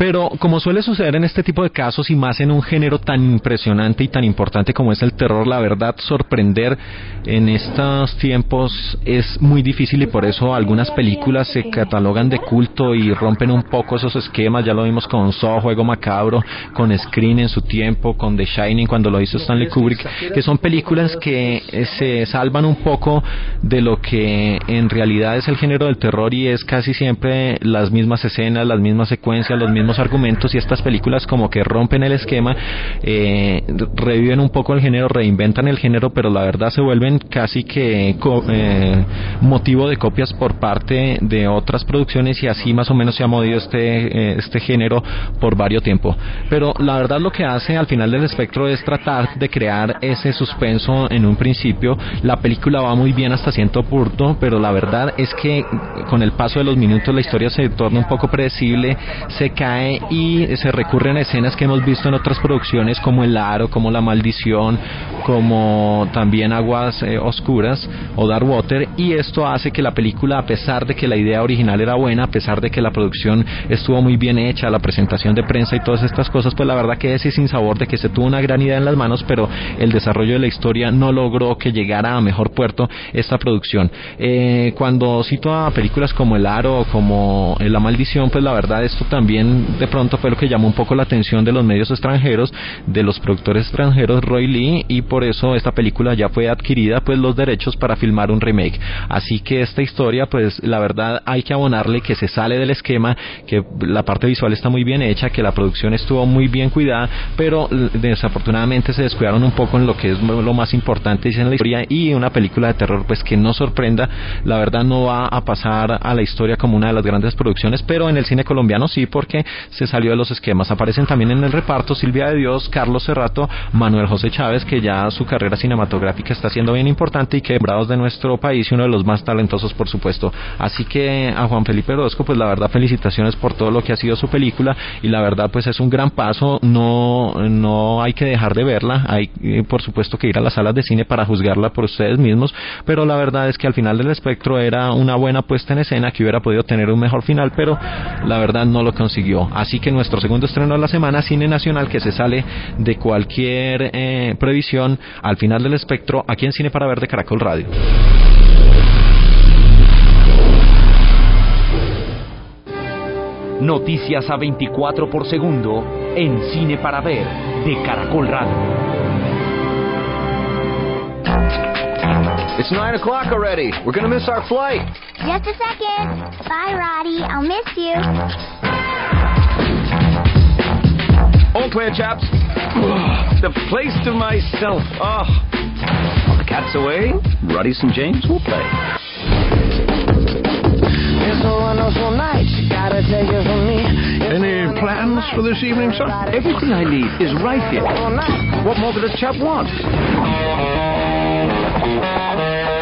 [SPEAKER 18] Pero como suele suceder en este tipo de casos y más en un género tan impresionante y tan importante como es el terror, la verdad sorprender en estos tiempos es muy difícil y por eso algunas películas se catalogan de culto y rompen un poco esos esquemas. Ya lo vimos con Saw, Juego Macabro, con Screen en su tiempo, con The Shining cuando lo hizo Stanley Kubrick, que son películas que eh, se salvan un poco de lo que en realidad es el género del terror y es casi siempre las mismas escenas, las mismas secuencias, los mismos argumentos y estas películas como que rompen el esquema, eh, reviven un poco el género, reinventan el género, pero la verdad se vuelven casi que eh, motivo de copias por parte de otras producciones y así más o menos se ha movido este, eh, este género por varios tiempo. Pero la verdad lo que hace al final del espectro es tratar de crear ese suspenso en un principio. La película va muy bien hasta cierto punto, pero la verdad es que con el paso de los minutos la historia se torna un poco predecible, se cae y se recurren a escenas que hemos visto en otras producciones como El Aro, como La Maldición, como también Aguas eh, Oscuras o Dark Water y esto hace que la película, a pesar de que la idea original era buena, a pesar de que la producción estuvo muy bien hecha, la presentación de prensa y todas estas cosas, pues la verdad que es sin sabor de que se tuvo una gran idea en las manos, pero el desarrollo de la historia no logró que llegara a mejor puerto esta producción. Eh, cuando cito a películas como El Aro o como La Maldición, pues la verdad esto también de pronto fue lo que llamó un poco la atención de los medios extranjeros, de los productores extranjeros Roy Lee y por eso esta película ya fue adquirida pues los derechos para filmar un remake. Así que esta historia pues la verdad hay que abonarle que se sale del esquema, que la parte visual está muy bien hecha, que la producción estuvo muy bien cuidada, pero desafortunadamente se descuidaron un poco en lo que es lo más importante en la historia y una película de terror pues que no sorprenda, la verdad no va a pasar a la historia como una de las grandes producciones, pero en el cine colombiano sí porque se salió de los esquemas. Aparecen también en el reparto Silvia de Dios, Carlos Cerrato, Manuel José Chávez, que ya su carrera cinematográfica está siendo bien importante y que brados de nuestro país y uno de los más talentosos por supuesto. Así que a Juan Felipe Orozco pues la verdad felicitaciones por todo lo que ha sido su película y la verdad pues es un gran paso, no, no hay que dejar de verla, hay eh, por supuesto que ir a las salas de cine para juzgarla por ustedes mismos, pero la verdad es que al final del espectro era una buena puesta en escena que hubiera podido tener un mejor final, pero la verdad no lo consiguió. Así que nuestro segundo estreno de la semana, Cine Nacional, que se sale de cualquier eh, previsión al final del espectro, aquí en Cine para Ver de Caracol Radio.
[SPEAKER 1] Noticias a 24 por segundo en Cine para Ver de Caracol Radio.
[SPEAKER 20] It's 9 o'clock already. We're gonna miss our flight.
[SPEAKER 21] Just a second. Bye, Roddy. I'll miss you.
[SPEAKER 20] All clear, chaps. the place to myself. Ah. Oh. While the cat's away, Ruddy and James will play.
[SPEAKER 22] It's a wonderful night. Gotta take it from me.
[SPEAKER 20] Any plans for this evening, sir? Everything I need is right here. What more could a chap want?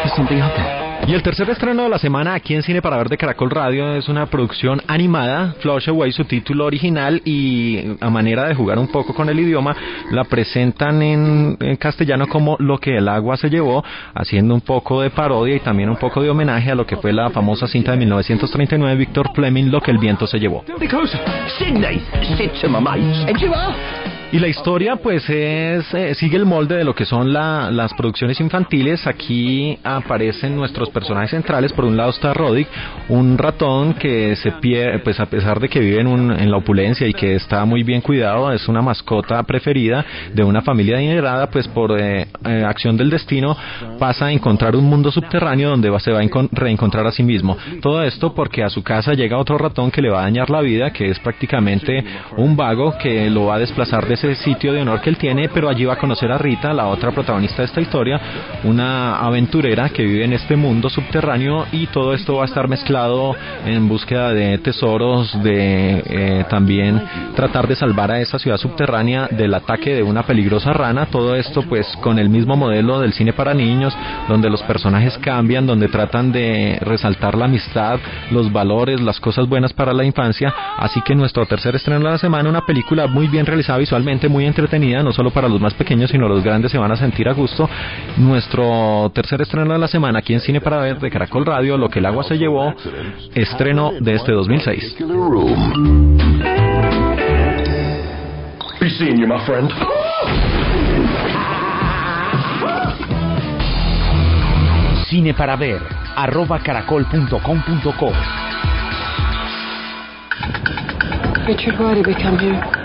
[SPEAKER 20] There's something out there.
[SPEAKER 18] Y el tercer estreno de la semana aquí en Cine para Ver de Caracol Radio es una producción animada, Flush Away, su título original, y a manera de jugar un poco con el idioma, la presentan en, en, castellano como Lo que el agua se llevó, haciendo un poco de parodia y también un poco de homenaje a lo que fue la famosa cinta de 1939 de Víctor Fleming, Lo que el viento se llevó. Y la historia pues es eh, sigue el molde de lo que son la, las producciones infantiles. Aquí aparecen nuestros personajes centrales. Por un lado está Roddick, un ratón que se pierde, pues a pesar de que vive en, un, en la opulencia y que está muy bien cuidado, es una mascota preferida de una familia adinerada, pues por eh, eh, acción del destino pasa a encontrar un mundo subterráneo donde va, se va a reencontrar a sí mismo. Todo esto porque a su casa llega otro ratón que le va a dañar la vida, que es prácticamente un vago que lo va a desplazar de ese sitio de honor que él tiene, pero allí va a conocer a Rita, la otra protagonista de esta historia, una aventurera que vive en este mundo subterráneo y todo esto va a estar mezclado en búsqueda de tesoros, de eh, también tratar de salvar a esa ciudad subterránea del ataque de una peligrosa rana, todo esto pues con el mismo modelo del cine para niños, donde los personajes cambian, donde tratan de resaltar la amistad, los valores, las cosas buenas para la infancia, así que nuestro tercer estreno de la semana, una película muy bien realizada visualmente, muy entretenida, no solo para los más pequeños, sino los grandes se van a sentir a gusto. Nuestro tercer estreno de la semana aquí en Cine para Ver de Caracol Radio, Lo que el agua se llevó, estreno de este 2006.
[SPEAKER 19] Be seeing you, my friend.
[SPEAKER 1] Cine para Ver, arroba caracol.com.co.
[SPEAKER 22] Richard, why did we come here?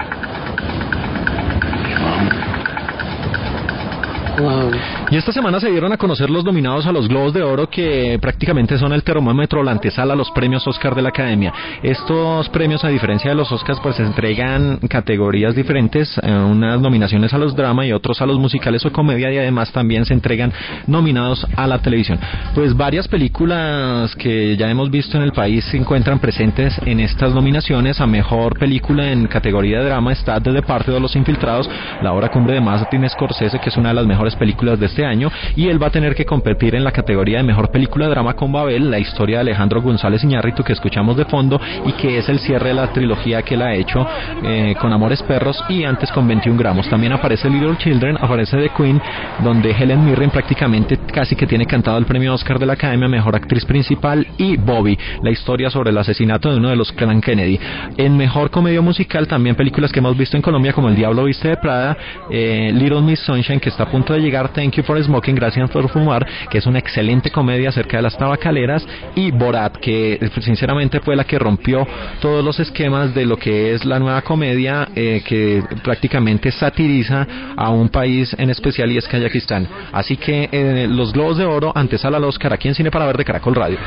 [SPEAKER 22] Hello.
[SPEAKER 18] Y esta semana se dieron a conocer los nominados a los Globos de Oro que prácticamente son el termómetro, la antesala a los premios Oscar de la Academia. Estos premios, a diferencia de los Oscars, pues se entregan categorías diferentes, eh, unas nominaciones a los drama y otros a los musicales o comedia y además también se entregan nominados a la televisión. Pues varias películas que ya hemos visto en el país se encuentran presentes en estas nominaciones. A mejor película en categoría de drama está The Departed de los Infiltrados, la obra cumbre de Martin Scorsese, que es una de las mejores películas de este año y él va a tener que competir en la categoría de mejor película drama con Babel, la historia de Alejandro González Iñárritu que escuchamos de fondo y que es el cierre de la trilogía que él ha hecho eh, con Amores Perros y antes con 21 gramos. También aparece Little Children, aparece The Queen, donde Helen Mirren prácticamente casi que tiene cantado el premio Oscar de la Academia Mejor Actriz Principal y Bobby, la historia sobre el asesinato de uno de los clan Kennedy. En Mejor Comedia Musical también películas que hemos visto en Colombia como El Diablo Viste de Prada, eh, Little Miss Sunshine que está a punto de llegar, Thank You for Smoking, Gracias por Fumar, que es una excelente comedia acerca de las tabacaleras, y Borat, que eh, sinceramente fue la que rompió todos los esquemas de lo que es la nueva comedia eh, que prácticamente satiriza a un país en especial y es Kazajistán. Así que eh, los Globos de Oro antesala al Oscar aquí en Cine para Ver de Caracol Radio.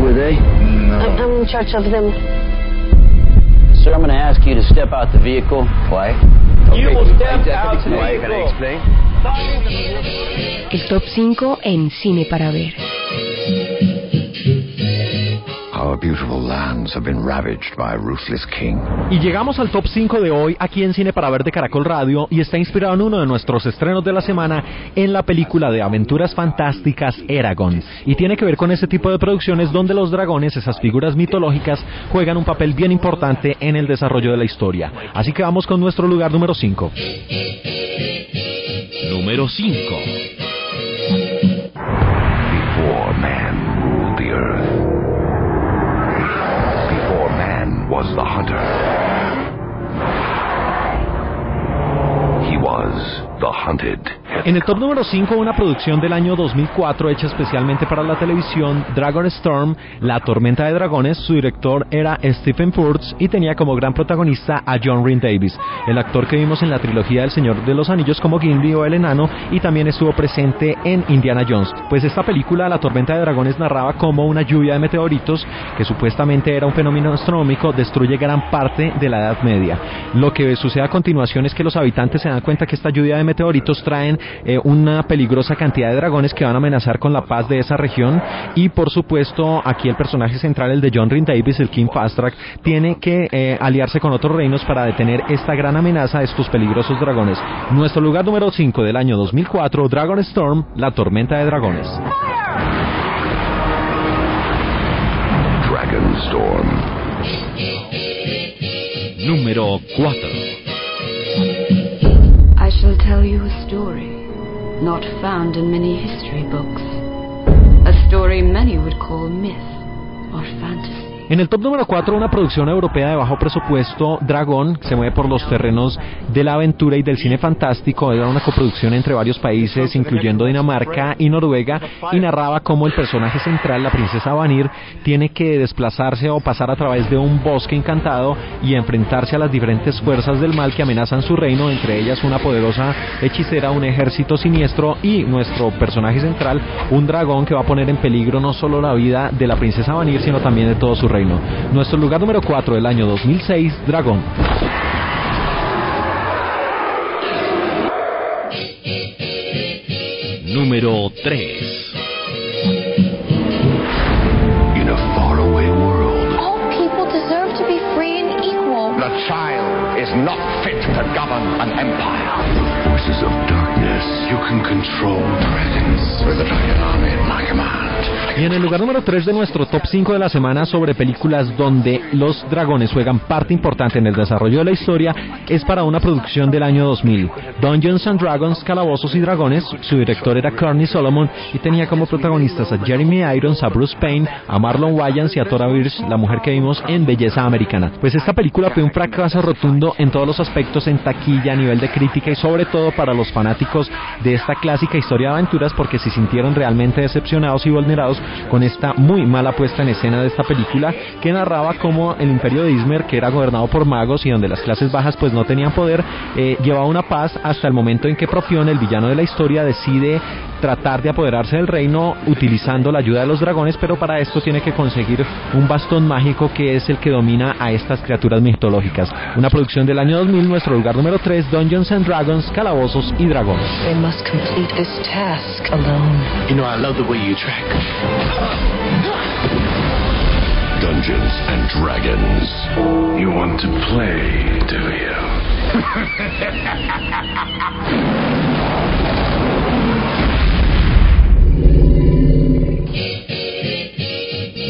[SPEAKER 22] Were they? No. I'm in charge of them. Sir, I'm going to ask you to step out the vehicle. Why? You will step out the vehicle. Can I explain?
[SPEAKER 15] El top 5 en Cine para Ver.
[SPEAKER 12] Our beautiful lands have been ravaged by a ruthless king.
[SPEAKER 18] Y llegamos al top 5 de hoy aquí en Cine para Ver de Caracol Radio y está inspirado en uno de nuestros estrenos de la semana en la película de aventuras fantásticas Eragon. Y tiene que ver con ese tipo de producciones donde los dragones, esas figuras mitológicas, juegan un papel bien importante en el desarrollo de la historia. Así que vamos con nuestro lugar número 5.
[SPEAKER 1] Número 5.
[SPEAKER 12] Before man ruled the earth, before man was the hunter, he was the hunted.
[SPEAKER 18] En el top número 5, una producción del año 2004 hecha especialmente para la televisión, Dragon Storm, La Tormenta de Dragones, su director era Stephen Furtz y tenía como gran protagonista a John Rhys Davis, el actor que vimos en la trilogía del Señor de los Anillos como Gimli o el Enano y también estuvo presente en Indiana Jones. Pues esta película, La Tormenta de Dragones, narraba cómo una lluvia de meteoritos, que supuestamente era un fenómeno astronómico, destruye gran parte de la Edad Media. Lo que sucede a continuación es que los habitantes se dan cuenta que esta lluvia de meteoritos traen eh, una peligrosa cantidad de dragones que van a amenazar con la paz de esa región y por supuesto aquí el personaje central, el de John Rhys Davis, el King Fast Track, tiene que eh, aliarse con otros reinos para detener esta gran amenaza de estos peligrosos dragones. Nuestro lugar número 5 del año 2004, Dragon Storm, la tormenta de dragones.
[SPEAKER 12] Dragon Storm.
[SPEAKER 1] Número 4.
[SPEAKER 23] Shall tell you a story not found in many history books. A story many would call myth or fantasy.
[SPEAKER 18] En el top número 4, una producción europea de bajo presupuesto, Dragón, se mueve por los terrenos de la aventura y del cine fantástico. Era una coproducción entre varios países, incluyendo Dinamarca y Noruega, y narraba cómo el personaje central, la princesa Vanir, tiene que desplazarse o pasar a través de un bosque encantado y enfrentarse a las diferentes fuerzas del mal que amenazan su reino, entre ellas una poderosa hechicera, un ejército siniestro y nuestro personaje central, un dragón que va a poner en peligro no solo la vida de la princesa Vanir, sino también de todo su reino. Nuestro lugar número 4 del año 2006, Dragón.
[SPEAKER 1] Número 3.
[SPEAKER 12] In a faraway world,
[SPEAKER 21] All people deserve to be free and equal.
[SPEAKER 24] The child is not fit to govern an empire.
[SPEAKER 12] forces of darkness,
[SPEAKER 24] You can control dragons with the dragon army at my command.
[SPEAKER 18] Y en el lugar número 3 de nuestro top 5 de la semana sobre películas donde los dragones juegan parte importante en el desarrollo de la historia es para una producción del año 2000. Dungeons and Dragons, Calabozos y Dragones, su director era Courtney Solomon y tenía como protagonistas a Jeremy Irons, a Bruce Payne, a Marlon Wayans y a Tora Birch, la mujer que vimos en Belleza Americana. Pues esta película fue un fracaso rotundo en todos los aspectos, en taquilla, a nivel de crítica y sobre todo para los fanáticos de esta clásica historia de aventuras porque se sintieron realmente decepcionados y vulnerados con esta muy mala puesta en escena de esta película que narraba cómo el imperio de Ismer, que era gobernado por magos y donde las clases bajas pues no tenían poder, eh, llevaba una paz hasta el momento en que Profion, el villano de la historia, decide tratar de apoderarse del reino utilizando la ayuda de los dragones, pero para esto tiene que conseguir un bastón mágico que es el que domina a estas criaturas mitológicas. Una producción del año 2000, nuestro lugar número 3, Dungeons and Dragons, Calabozos y Dragones.
[SPEAKER 25] They must complete this task alone.
[SPEAKER 19] You know, I love the way you track.
[SPEAKER 12] Dungeons and Dragons.
[SPEAKER 19] You want to play, do you?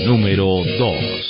[SPEAKER 1] Número 2.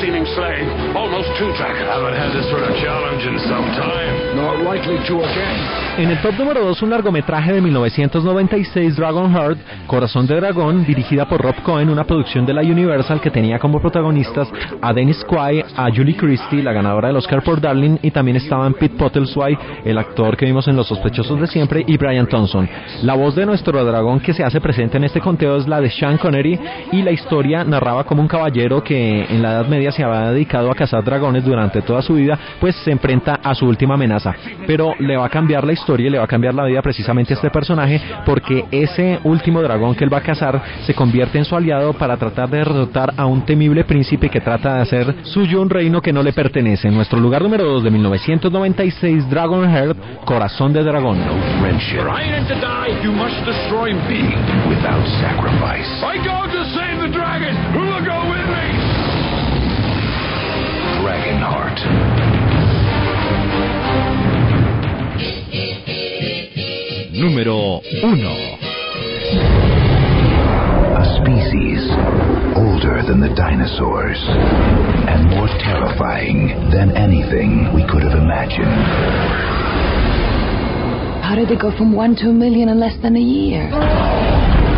[SPEAKER 24] Personally have seen him slay almost two dragons.
[SPEAKER 19] Haven't had this sort of challenge in some time.
[SPEAKER 24] Not likely to again.
[SPEAKER 18] En el top número 2, un largometraje de 1996, Dragon Heart, Corazón de Dragón, dirigida por Rob Cohen, una producción de la Universal que tenía como protagonistas a Dennis Quaid, a Julie Christie, la ganadora del Oscar por Darling, y también estaban Pete Pottlesway, el actor que vimos en Los Sospechosos de Siempre, y Brian Thompson. La voz de nuestro dragón que se hace presente en este conteo es la de Sean Connery, y la historia narraba como un caballero que en la Edad Media se había dedicado a cazar dragones durante toda su vida, pues se enfrenta a su última amenaza. Pero le va a cambiar la historia y le va a cambiar la vida precisamente a este personaje porque ese último dragón que él va a cazar se convierte en su aliado para tratar de derrotar a un temible príncipe que trata de hacer suyo un reino que no le pertenece. En nuestro lugar número 2 de 1996, Dragon Heart, Corazón de Dragón.
[SPEAKER 24] Trying to
[SPEAKER 1] Número 1.
[SPEAKER 12] A species older than the dinosaurs and more terrifying than anything we could have imagined.
[SPEAKER 25] How did they go from one to a million in less than a year?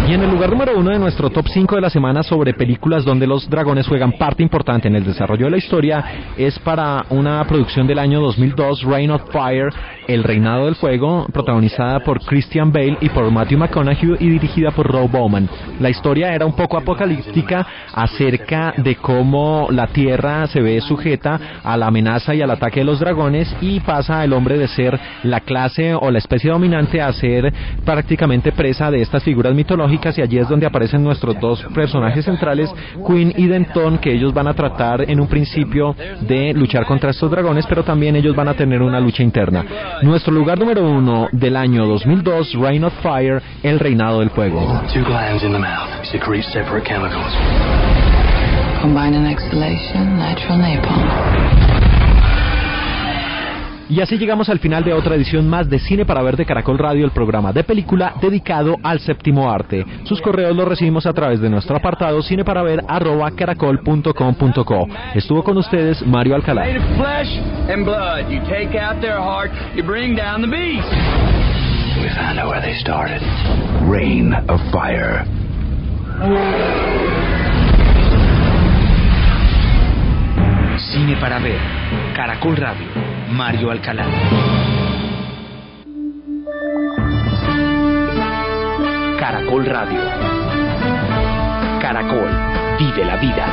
[SPEAKER 18] Y en el lugar número uno de nuestro top 5 de la semana sobre películas donde los dragones juegan parte importante en el desarrollo de la historia es para una producción del año 2002, Reign of Fire, El Reinado del Fuego, protagonizada por Christian Bale y por Matthew McConaughey y dirigida por Rob Bowman. La historia era un poco apocalíptica acerca de cómo la Tierra se ve sujeta a la amenaza y al ataque de los dragones y pasa el hombre de ser la clase o la especie dominante a ser prácticamente presa de estas figuras mitológicas y allí es donde aparecen nuestros dos personajes centrales, Queen y Denton, que ellos van a tratar en un principio de luchar contra estos dragones, pero también ellos van a tener una lucha interna. Nuestro lugar número uno del año 2002, Reign of Fire, El Reinado del Fuego.
[SPEAKER 19] Two glands in the mouth secrete separate chemicals.
[SPEAKER 25] Combining exhalation, natural napalm.
[SPEAKER 18] Y así llegamos al final de otra edición más de Cine para Ver de Caracol Radio, el programa de película dedicado al séptimo arte. Sus correos los recibimos a través de nuestro apartado cineparaver@caracol.com.co. Estuvo con ustedes Mario Alcalá.
[SPEAKER 12] We found out where they started. Rain of Fire.
[SPEAKER 1] Cine para ver. Caracol Radio. Mario Alcalá. Caracol Radio. Caracol. Vive la vida.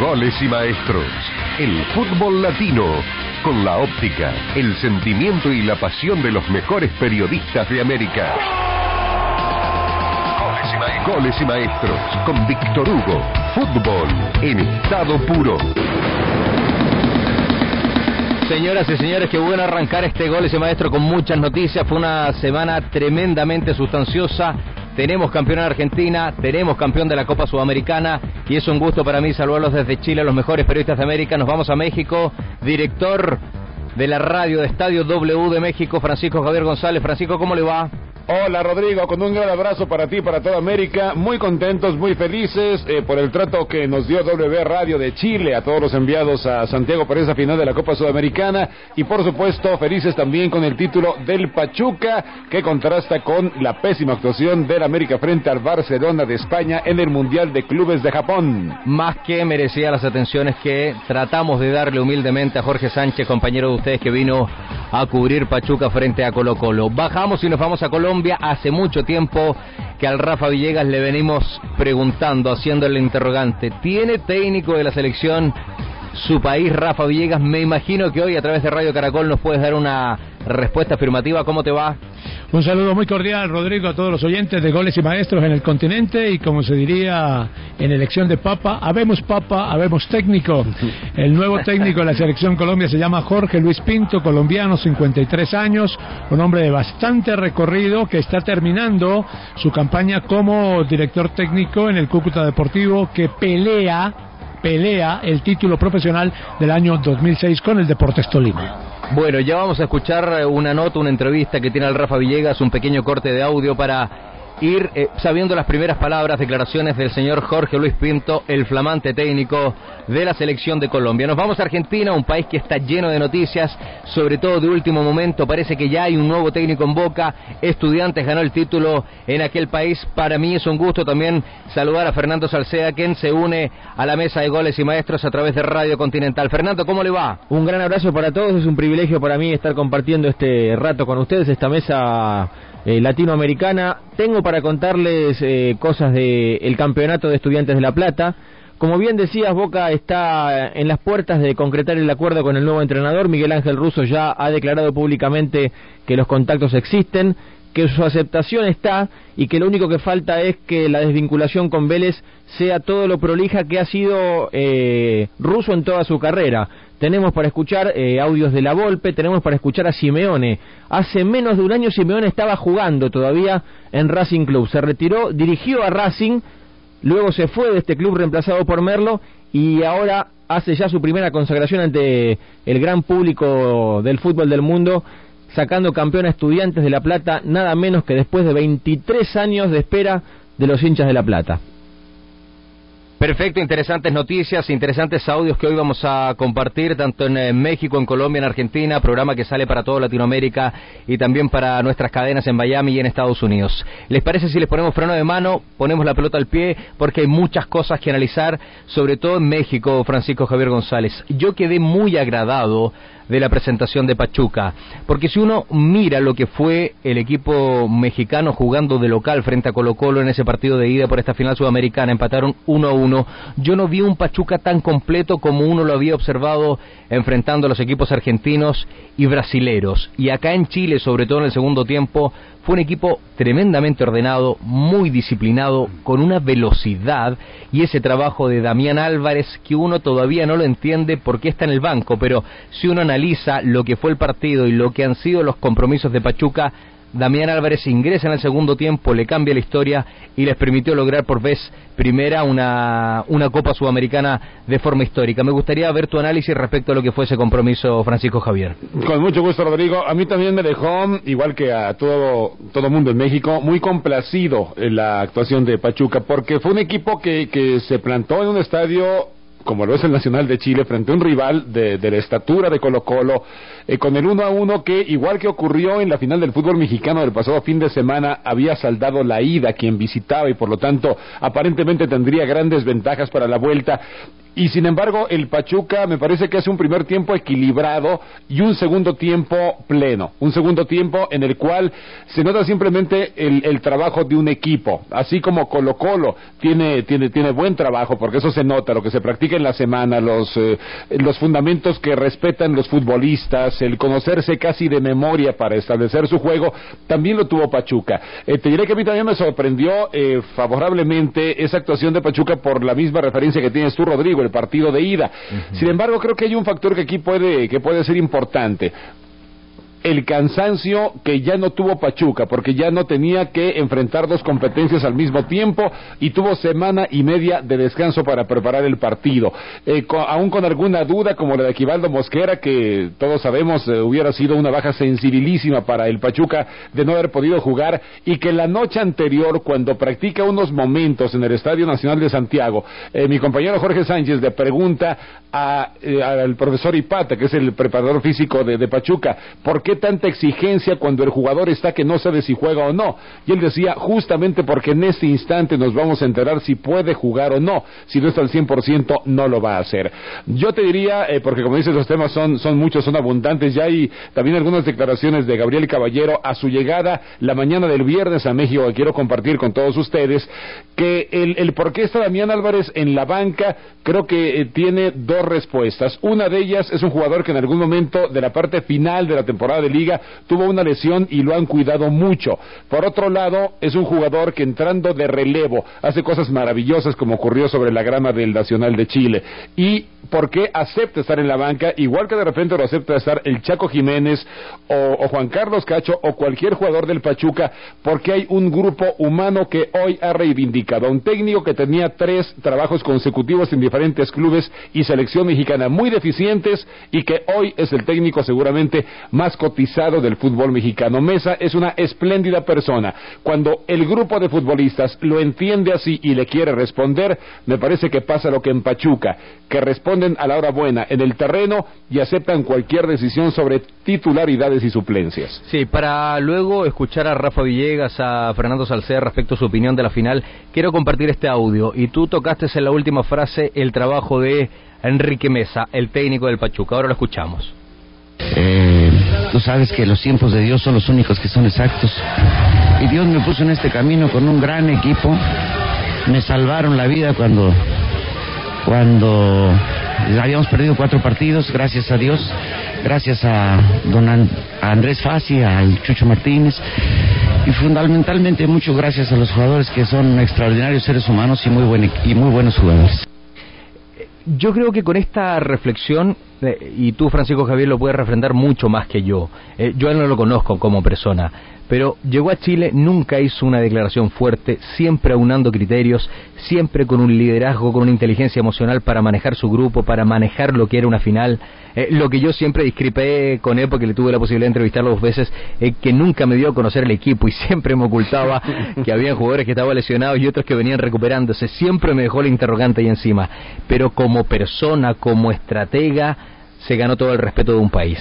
[SPEAKER 26] Goles y maestros. El fútbol latino. Con la óptica, el sentimiento y la pasión de los mejores periodistas de América. Goles y maestros. Goles y. Con Víctor Hugo. Fútbol en estado puro.
[SPEAKER 27] Señoras y señores, qué bueno arrancar este gol ese maestro con muchas noticias. Fue una semana tremendamente sustanciosa. Tenemos campeón en Argentina, tenemos campeón de la Copa Sudamericana y es un gusto para mí saludarlos desde Chile, los mejores periodistas de América. Nos vamos a México. Director de la radio de Estadio W de México, Francisco Javier González. Francisco, ¿cómo le va?
[SPEAKER 28] Hola Rodrigo, con un gran abrazo para ti, para toda América, muy contentos, muy felices eh, por el trato que nos dio W Radio de Chile a todos los enviados a Santiago para esa final de la Copa Sudamericana y por supuesto felices también con el título del Pachuca que contrasta con la pésima actuación del América frente al Barcelona de España en el Mundial de Clubes de Japón.
[SPEAKER 27] Más que merecía las atenciones que tratamos de darle humildemente a Jorge Sánchez, compañero de ustedes que vino a cubrir Pachuca frente a Colo Colo. Bajamos y nos vamos a Colombia. Hace mucho tiempo que al Rafa Villegas le venimos preguntando, haciendo el interrogante. ¿Tiene técnico de la selección su país, Rafa Villegas? Me imagino que hoy a través de Radio Caracol nos puedes dar una respuesta afirmativa. ¿Cómo te va?
[SPEAKER 29] Un saludo muy cordial, Rodrigo, a todos los oyentes de Goles y Maestros en el continente y como se diría en elección de Papa, habemos Papa, habemos técnico. [LAUGHS] El nuevo técnico de la selección Colombia se llama Jorge Luis Pinto, colombiano, 53 años, un hombre de bastante recorrido que está terminando su campaña como director técnico en el Cúcuta Deportivo que pelea pelea el título profesional del año 2006 con el Deportes Tolima.
[SPEAKER 27] Bueno, ya vamos a escuchar una nota, una entrevista que tiene el Rafa Villegas, un pequeño corte de audio para ir eh, sabiendo las primeras palabras, declaraciones del señor Jorge Luis Pinto, el flamante técnico de la selección de Colombia. Nos vamos a Argentina, un país que está lleno de noticias, sobre todo de último momento. Parece que ya hay un nuevo técnico en Boca. Estudiantes ganó el título en aquel país. Para mí es un gusto también saludar a Fernando Salceda, quien se une a la mesa de goles y maestros a través de Radio Continental. Fernando, ¿cómo le va?
[SPEAKER 30] Un gran abrazo para todos. Es un privilegio para mí estar compartiendo este rato con ustedes, esta mesa eh, latinoamericana. Tengo para contarles eh, cosas del campeonato de estudiantes de La Plata. Como bien decías, Boca está en las puertas de concretar el acuerdo con el nuevo entrenador. Miguel Ángel Russo ya ha declarado públicamente que los contactos existen, que su aceptación está y que lo único que falta es que la desvinculación con Vélez sea todo lo prolija que ha sido eh, Russo en toda su carrera. Tenemos para escuchar eh, audios de la Volpe, tenemos para escuchar a Simeone. Hace menos de un año Simeone estaba jugando todavía en Racing Club. Se retiró, dirigió a Racing, luego se fue de este club reemplazado por Merlo y ahora hace ya su primera consagración ante el gran público del fútbol del mundo, sacando campeón a estudiantes de La Plata, nada menos que después de 23 años de espera de los hinchas de La Plata.
[SPEAKER 27] Perfecto, interesantes noticias, interesantes audios que hoy vamos a compartir tanto en eh, México, en Colombia, en Argentina, programa que sale para toda Latinoamérica y también para nuestras cadenas en Miami y en Estados Unidos. ¿Les parece si les ponemos freno de mano, ponemos la pelota al pie? Porque hay muchas cosas que analizar, sobre todo en México, Francisco Javier González. Yo quedé muy agradado de la presentación de Pachuca. Porque si uno mira lo que fue el equipo mexicano jugando de local frente a Colo Colo en ese partido de ida por esta final sudamericana, empataron 1 a 1, yo no vi un Pachuca tan completo como uno lo había observado enfrentando a los equipos argentinos y brasileros. Y acá en Chile, sobre todo en el segundo tiempo, fue un equipo tremendamente ordenado, muy disciplinado, con una velocidad y ese trabajo de Damián Álvarez que uno todavía no lo entiende porque está en el banco, pero si uno analiza lo que fue el partido y lo que han sido los compromisos de Pachuca, Damián Álvarez ingresa en el segundo tiempo, le cambia la historia y les permitió lograr por vez primera una, una Copa Sudamericana de forma histórica. Me gustaría ver tu análisis respecto a lo que fue ese compromiso, Francisco Javier.
[SPEAKER 28] Con mucho gusto, Rodrigo. A mí también me dejó, igual que a todo todo mundo en México, muy complacido la actuación de Pachuca, porque fue un equipo que, que se plantó en un estadio como lo es el Nacional de Chile, frente a un rival de, de la estatura de Colo Colo, eh, con el uno a uno que, igual que ocurrió en la final del fútbol mexicano del pasado fin de semana, había saldado la ida quien visitaba y por lo tanto aparentemente tendría grandes ventajas para la vuelta. Y sin embargo, el Pachuca me parece que hace un primer tiempo equilibrado y un segundo tiempo pleno. Un segundo tiempo en el cual se nota simplemente el, el trabajo de un equipo. Así como Colo Colo tiene, tiene, tiene buen trabajo, porque eso se nota, lo que se practica en la semana, los, eh, los fundamentos que respetan los futbolistas, el conocerse casi de memoria para establecer su juego, también lo tuvo Pachuca. Eh, te diré que a mí también me sorprendió eh, favorablemente esa actuación de Pachuca por la misma referencia que tienes tú, Rodrigo el partido de ida. Sin embargo, creo que hay un factor que aquí puede, que puede ser importante el cansancio que ya no tuvo Pachuca, porque ya no tenía que enfrentar dos competencias al mismo tiempo y tuvo semana y media de descanso para preparar el partido. Eh, aún con alguna duda, como la de Equivaldo Mosquera, que todos sabemos eh, hubiera sido una baja sensibilísima para el Pachuca de no haber podido jugar, y que la noche anterior, cuando practica unos momentos en el Estadio Nacional de Santiago, eh, mi compañero Jorge Sánchez le pregunta al profesor Ipata, que es el preparador físico de, de Pachuca, ¿por qué tanta exigencia cuando el jugador está que no sabe si juega o no? Y él decía, justamente porque en este instante nos vamos a enterar si puede jugar o no. Si no está al 100%, no lo va a hacer. Yo te diría, eh, porque como dices, los temas son, son muchos, son abundantes, ya hay también algunas declaraciones de Gabriel Caballero a su llegada la mañana del viernes a México que quiero compartir con todos ustedes, que el, el por qué está Damián Álvarez en la banca creo que eh, tiene dos respuestas. Una de ellas es un jugador que en algún momento de la parte final de la temporada liga tuvo una lesión y lo han cuidado mucho. Por otro lado, es un jugador que entrando de relevo hace cosas maravillosas como ocurrió sobre la grama del Nacional de Chile. Y por qué acepta estar en la banca, igual que de repente lo acepta estar el Chaco Jiménez o, o Juan Carlos Cacho o cualquier jugador del Pachuca, porque hay un grupo humano que hoy ha reivindicado, un técnico que tenía tres trabajos consecutivos en diferentes clubes y selección mexicana muy deficientes y que hoy es el técnico seguramente más cotizado del fútbol mexicano. Mesa es una espléndida persona. Cuando el grupo de futbolistas lo entiende así y le quiere responder, me parece que pasa lo que en Pachuca, que responden a la hora buena en el terreno y aceptan cualquier decisión sobre titularidades y suplencias.
[SPEAKER 27] Sí, para luego escuchar a Rafa Villegas, a Fernando Salcedo respecto a su opinión de la final, quiero compartir este audio. Y tú tocaste en la última frase el trabajo de Enrique Mesa, el técnico del Pachuca. Ahora lo escuchamos.
[SPEAKER 31] Eh, tú sabes que los tiempos de Dios son los únicos que son exactos. Y Dios me puso en este camino con un gran equipo. Me salvaron la vida cuando, cuando habíamos perdido cuatro partidos, gracias a Dios, gracias a don An- a Andrés Fassi, al Chucho Martínez y fundamentalmente mucho gracias a los jugadores que son extraordinarios seres humanos y muy, buen, y muy buenos jugadores.
[SPEAKER 27] Yo creo que con esta reflexión, eh, y tú Francisco Javier lo puedes refrendar mucho más que yo, eh, yo él no lo conozco como persona, pero llegó a Chile, nunca hizo una declaración fuerte, siempre aunando criterios, siempre con un liderazgo, con una inteligencia emocional para manejar su grupo, para manejar lo que era una final. Eh, lo que yo siempre discrepé con él, porque le tuve la posibilidad de entrevistarlo dos veces, es que nunca me dio a conocer el equipo y [LAUGHS] siempre me ocultaba que había jugadores que estaban lesionados y otros que venían recuperándose. Siempre me dejó la interrogante ahí encima. Pero como persona, como estratega, se ganó todo el respeto de un país.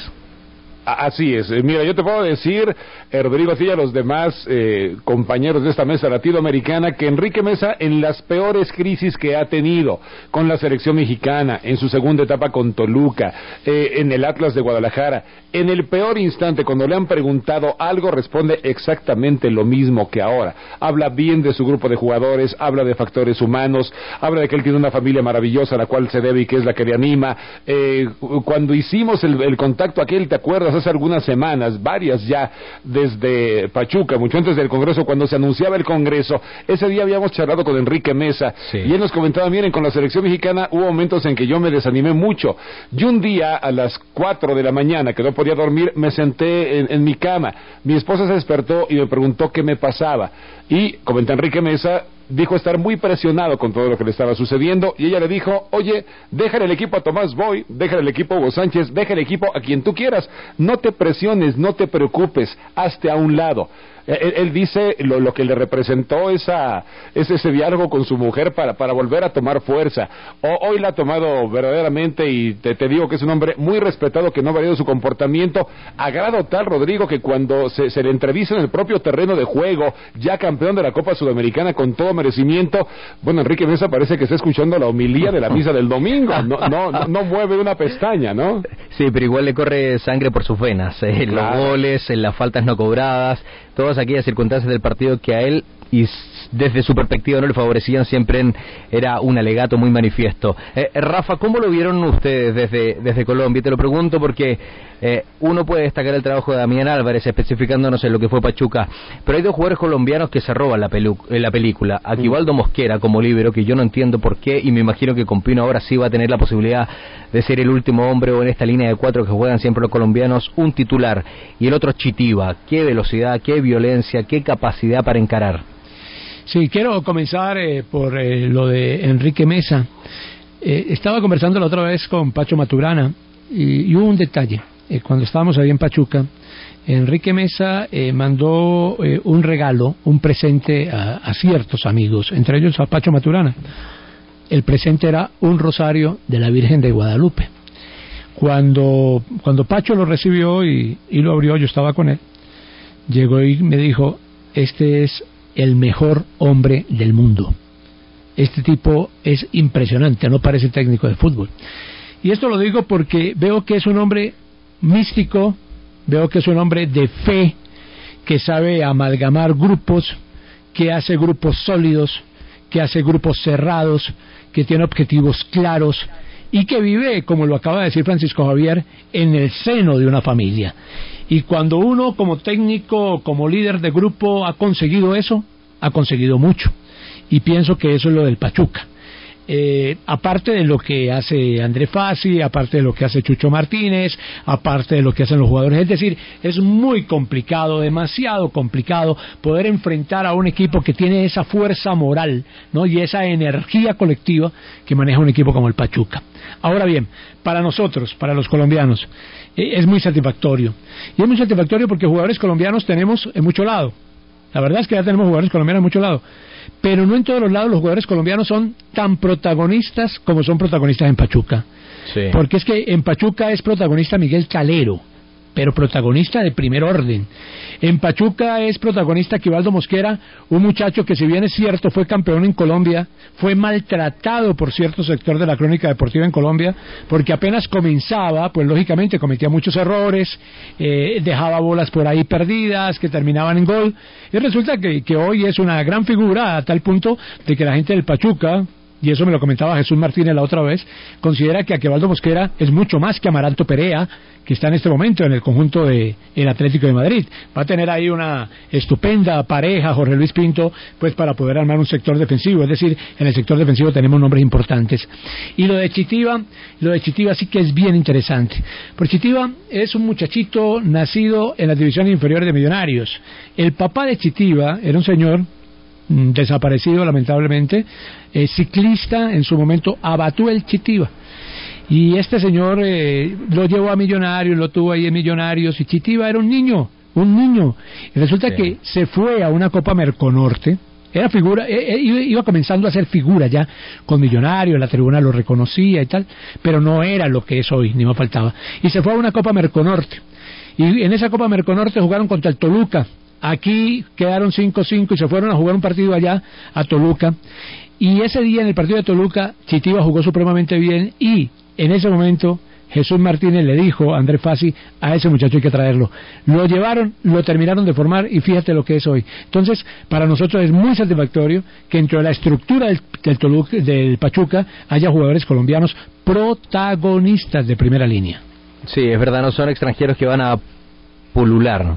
[SPEAKER 28] Así es. Eh, Mira, yo te puedo decir, eh, Rodrigo y a los demás eh, compañeros de esta mesa latinoamericana, que Enrique Mesa, en las peores crisis que ha tenido con la selección mexicana, en su segunda etapa con Toluca, eh, en el Atlas de Guadalajara, en el peor instante, cuando le han preguntado algo, responde exactamente lo mismo que ahora. Habla bien de su grupo de jugadores, habla de factores humanos, habla de que él tiene una familia maravillosa a la cual se debe y que es la que le anima. Cu- cuando hicimos el, el contacto aquel, ¿te acuerdas? Hace algunas semanas, varias ya, desde Pachuca, mucho antes del Congreso, cuando se anunciaba el Congreso, ese día habíamos charlado con Enrique Mesa y él nos comentaba, miren, con la selección mexicana hubo momentos en que yo me desanimé mucho. Y un día a las 4 de la mañana, que no podía dormir, me senté en, en mi cama. Mi esposa se despertó y me preguntó qué me pasaba. Y, comenta Enrique Mesa, dijo estar muy presionado con todo lo que le estaba sucediendo y ella le dijo, oye, déjale el equipo a Tomás Boy, déjale el equipo a Hugo Sánchez, déjale el equipo a quien tú quieras, no te presiones, no te preocupes, hazte a un lado. Eh, Él, él dice lo, lo que le representó esa, ese, ese diálogo con su mujer para, para volver a tomar fuerza. O- hoy la ha tomado verdaderamente y te, te digo que es un hombre muy respetado que no ha variado su comportamiento. A grado tal, Rodrigo, que cuando se, se le entrevista en el propio terreno de juego, ya campeón de la Copa Sudamericana con todo merecimiento, bueno, Enrique Mesa parece que está escuchando la homilía de la misa del domingo. No, no, no, no mueve una pestaña, ¿no?
[SPEAKER 27] Sí, pero igual le corre sangre por sus venas. eh,
[SPEAKER 28] Claro.
[SPEAKER 27] Los goles, en las faltas no cobradas, todas aquellas circunstancias del partido que a él y desde su perspectiva no le favorecían siempre en- era un alegato muy manifiesto. Eh, Rafa, ¿cómo lo vieron ustedes desde, desde Colombia? Te lo pregunto porque eh, uno puede destacar el trabajo de Damián Álvarez especificándonos en lo que fue Pachuca, pero hay dos jugadores colombianos que se roban la, pelu- eh, la película. Aquivaldo Mosquera como libero, que yo no entiendo por qué y me imagino que con Pino ahora sí va a tener la posibilidad de ser el último hombre o en esta línea de cuatro que juegan siempre los colombianos, un titular. Y el otro Chitiba. Qué velocidad, qué violencia, qué capacidad para encarar.
[SPEAKER 29] Sí, quiero comenzar eh, por eh, lo de Enrique Mesa. Eh, estaba conversando la otra vez con Pacho Maturana y, hubo un detalle. Eh, cuando estábamos ahí en Pachuca, Enrique Mesa eh, mandó un regalo, un presente a, a ciertos amigos, entre ellos a Pacho Maturana. El presente era un rosario de la Virgen de Guadalupe. Cuando, cuando Pacho lo recibió y, y lo abrió, yo estaba con él, llegó y me dijo, este es el mejor hombre del mundo. Este tipo es impresionante, no parece técnico de fútbol. Y esto lo digo porque veo que es un hombre místico, veo que es un hombre de fe, que sabe amalgamar grupos, que hace grupos sólidos, que hace grupos cerrados, que tiene objetivos claros y que vive, como lo acaba de decir Francisco Javier, en el seno de una familia. Y cuando uno como técnico, como líder de grupo ha conseguido eso, ha conseguido mucho. Y pienso que eso es lo del Pachuca. eh, aparte de lo que hace André Fassi, aparte de lo que hace Chucho Martínez, aparte de lo que hacen los jugadores. Es decir, es muy complicado, demasiado complicado poder enfrentar a un equipo que tiene esa fuerza moral ¿no? y esa energía colectiva que maneja un equipo como el Pachuca. Ahora bien, para nosotros, para los colombianos, eh, es muy satisfactorio. Y es muy satisfactorio porque jugadores colombianos tenemos en mucho lado. La verdad es que ya tenemos jugadores colombianos en mucho lado pero no en todos los lados los jugadores colombianos son tan protagonistas como son protagonistas en Pachuca. Porque es que en Pachuca es protagonista Miguel Calero, pero protagonista de primer orden. En Pachuca es protagonista Quivaldo Mosquera, un muchacho que si bien es cierto fue campeón en Colombia, fue maltratado por cierto sector de la crónica deportiva en Colombia, porque apenas comenzaba, pues lógicamente cometía muchos errores, eh, dejaba bolas por ahí perdidas que terminaban en gol, y resulta que, que hoy es una gran figura a tal punto de que la gente del Pachuca, y eso me lo comentaba Jesús Martínez la otra vez, considera que Aquevaldo Mosquera es mucho más que Amaranto Perea, que está en este momento en el conjunto del el Atlético de Madrid. Va a tener ahí una estupenda pareja, Jorge Luis Pinto, pues para poder armar un sector defensivo. Es decir, en el sector defensivo tenemos nombres importantes. Y lo de Chitiva, lo de Chitiva sí que es bien interesante. Porque Chitiva es un muchachito nacido en las divisiones inferiores de Millonarios. El papá de Chitiva era un señor desaparecido lamentablemente, eh, ciclista en su momento, el Chitiva y este señor eh, lo llevó a Millonarios, lo tuvo ahí en Millonarios, y Chitiva era un niño, un niño. Y resulta que se fue a una Copa Merconorte, era figura, eh, eh, iba comenzando a ser figura ya con Millonarios, la tribuna lo reconocía y tal, pero no era lo que es hoy, ni me faltaba. Y se fue a una Copa Merconorte. Y en esa Copa Merconorte jugaron contra el Toluca. Aquí quedaron 5-5 y se fueron a jugar un partido allá a Toluca. Y ese día en el partido de Toluca, Chitiva jugó supremamente bien y en ese momento Jesús Martínez le dijo a Andrés Fassi, a ese muchacho hay que traerlo. Lo llevaron, lo terminaron de formar y fíjate lo que es hoy. Entonces, para nosotros es muy satisfactorio que dentro de la estructura del, del Pachuca haya jugadores colombianos protagonistas de primera línea.
[SPEAKER 27] Sí, es verdad, no son extranjeros que van a pulular,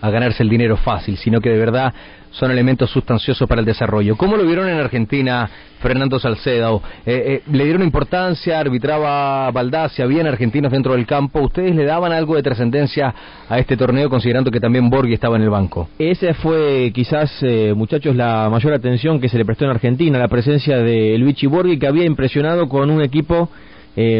[SPEAKER 27] a ganarse el dinero fácil, sino que de verdad son elementos sustanciosos para el desarrollo. ¿Cómo lo vieron en Argentina, Fernando Salcedo? Eh, eh, ¿Le dieron importancia? ¿Arbitraba Baldacia? ¿Habían argentinos dentro del campo? ¿Ustedes le daban algo de trascendencia a este torneo considerando que también Borghi estaba en el banco?
[SPEAKER 30] Esa fue quizás, eh, muchachos, la mayor atención que se le prestó en Argentina, la presencia de Luigi Borghi que había impresionado con un equipo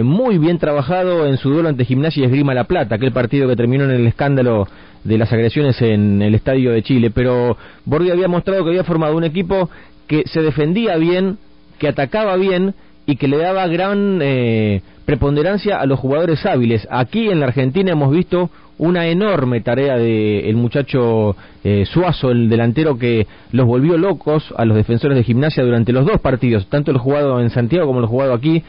[SPEAKER 30] muy bien trabajado en su duelo ante Gimnasia y Esgrima La Plata, aquel partido que terminó en el escándalo de las agresiones en el Estadio de Chile, pero Borghi había mostrado que había formado un equipo que se defendía bien, que atacaba bien y que le daba gran eh, preponderancia a los jugadores hábiles. Aquí en la Argentina hemos visto una enorme tarea del el muchacho eh, Suazo, el delantero que los volvió locos a los defensores de gimnasia durante los dos partidos, tanto el jugado en Santiago como el jugado aquí.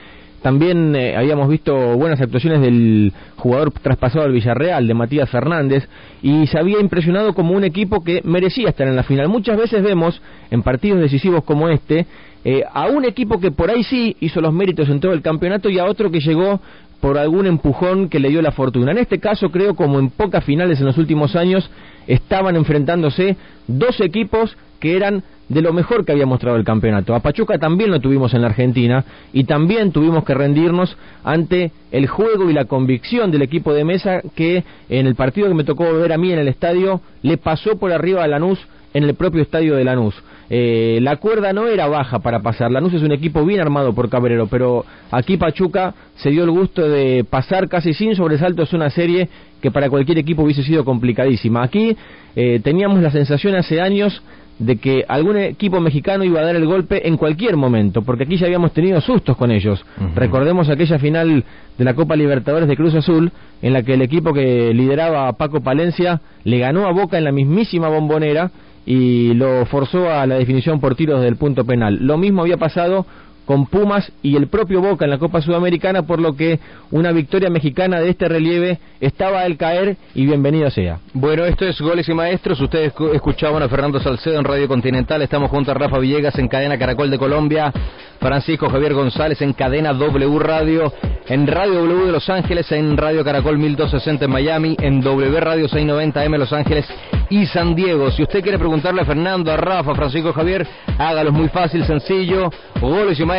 [SPEAKER 30] También eh, habíamos visto buenas actuaciones del jugador traspasado al Villarreal, de Matías Fernández, y se había impresionado como un equipo que merecía estar en la final. Muchas veces vemos en partidos decisivos como este eh, a un equipo que por ahí sí hizo los méritos en todo el campeonato y a otro que llegó por algún empujón que le dio la fortuna. En este caso, creo, como en pocas finales en los últimos años, estaban enfrentándose dos equipos que eran de lo mejor que había mostrado el campeonato. A Pachuca también lo tuvimos en la Argentina y también tuvimos que rendirnos ante el juego y la convicción del equipo de mesa que en el partido que me tocó ver a mí en el estadio le pasó por arriba a Lanús en el propio estadio de Lanús. Eh, la cuerda no era baja para pasar. Lanús es un equipo bien armado por Cabrero, pero aquí Pachuca se dio el gusto de pasar casi sin sobresaltos una serie que para cualquier equipo hubiese sido complicadísima. Aquí eh, teníamos la sensación hace años de que algún equipo mexicano iba a dar el golpe en cualquier momento, porque aquí ya habíamos tenido sustos con ellos. Recordemos aquella final de la Copa Libertadores de Cruz Azul, en la que el equipo que lideraba Paco Palencia le ganó a Boca en la mismísima bombonera y lo forzó a la definición por tiros del punto penal. Lo mismo había pasado con Pumas y el propio Boca en la Copa Sudamericana, por lo que una victoria mexicana de este relieve estaba al caer y bienvenido sea.
[SPEAKER 27] Bueno, esto es Goles y Maestros. Ustedes escuchaban a Fernando Salcedo en Radio Continental. Estamos junto a Rafa Villegas en Cadena Caracol de Colombia, Francisco Javier González en Cadena W Radio, en Radio W de Los Ángeles, en Radio Caracol 1260 en Miami, en W Radio 690 M Los Ángeles y San Diego. Si usted quiere preguntarle a Fernando, a Rafa, a Francisco Javier, hágalo, es muy fácil, sencillo. Goles y maestros,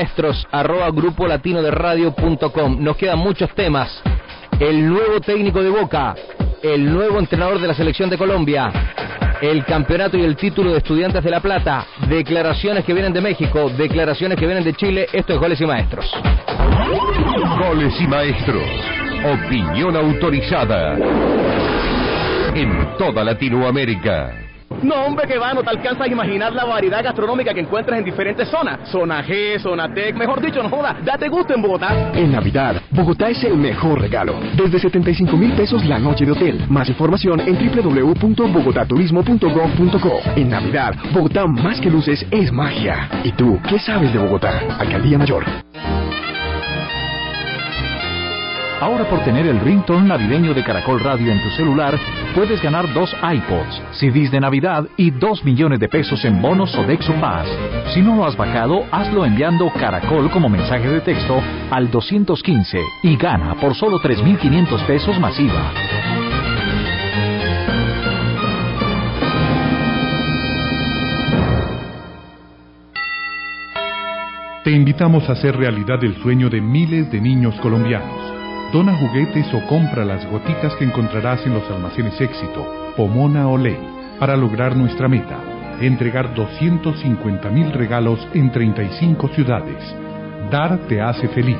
[SPEAKER 27] radio.com. Nos quedan muchos temas. El nuevo técnico de Boca, el nuevo entrenador de la selección de Colombia, el campeonato y el título de Estudiantes de La Plata, declaraciones que vienen de México, declaraciones que vienen de Chile. Esto es Goles y Maestros.
[SPEAKER 26] Goles y maestros. Opinión autorizada. En toda Latinoamérica.
[SPEAKER 32] No, hombre, que va, no te alcanzas a imaginar la variedad gastronómica que encuentras en diferentes zonas. Zona G, zona Tec, mejor dicho, no joda, date gusto en Bogotá.
[SPEAKER 33] En Navidad, Bogotá es el mejor regalo. Desde 75 mil pesos la noche de hotel. Más información en www.bogotaturismo.gov.co. En Navidad, Bogotá más que luces es magia. ¿Y tú, qué sabes de Bogotá? Alcaldía Mayor.
[SPEAKER 34] Ahora por tener el ringtone navideño de Caracol Radio en tu celular, puedes ganar dos iPods, CDs de Navidad y dos millones de pesos en bonos Sodexo Paz. Si no lo has bajado, hazlo enviando Caracol como mensaje de texto al 215 y gana por solo 3.500 pesos masiva.
[SPEAKER 35] Te invitamos a hacer realidad el sueño de miles de niños colombianos. Dona juguetes o compra las gotitas que encontrarás en los almacenes Éxito, Pomona o Ley, para lograr nuestra meta, entregar 250 mil regalos en 35 ciudades. Dar te hace feliz.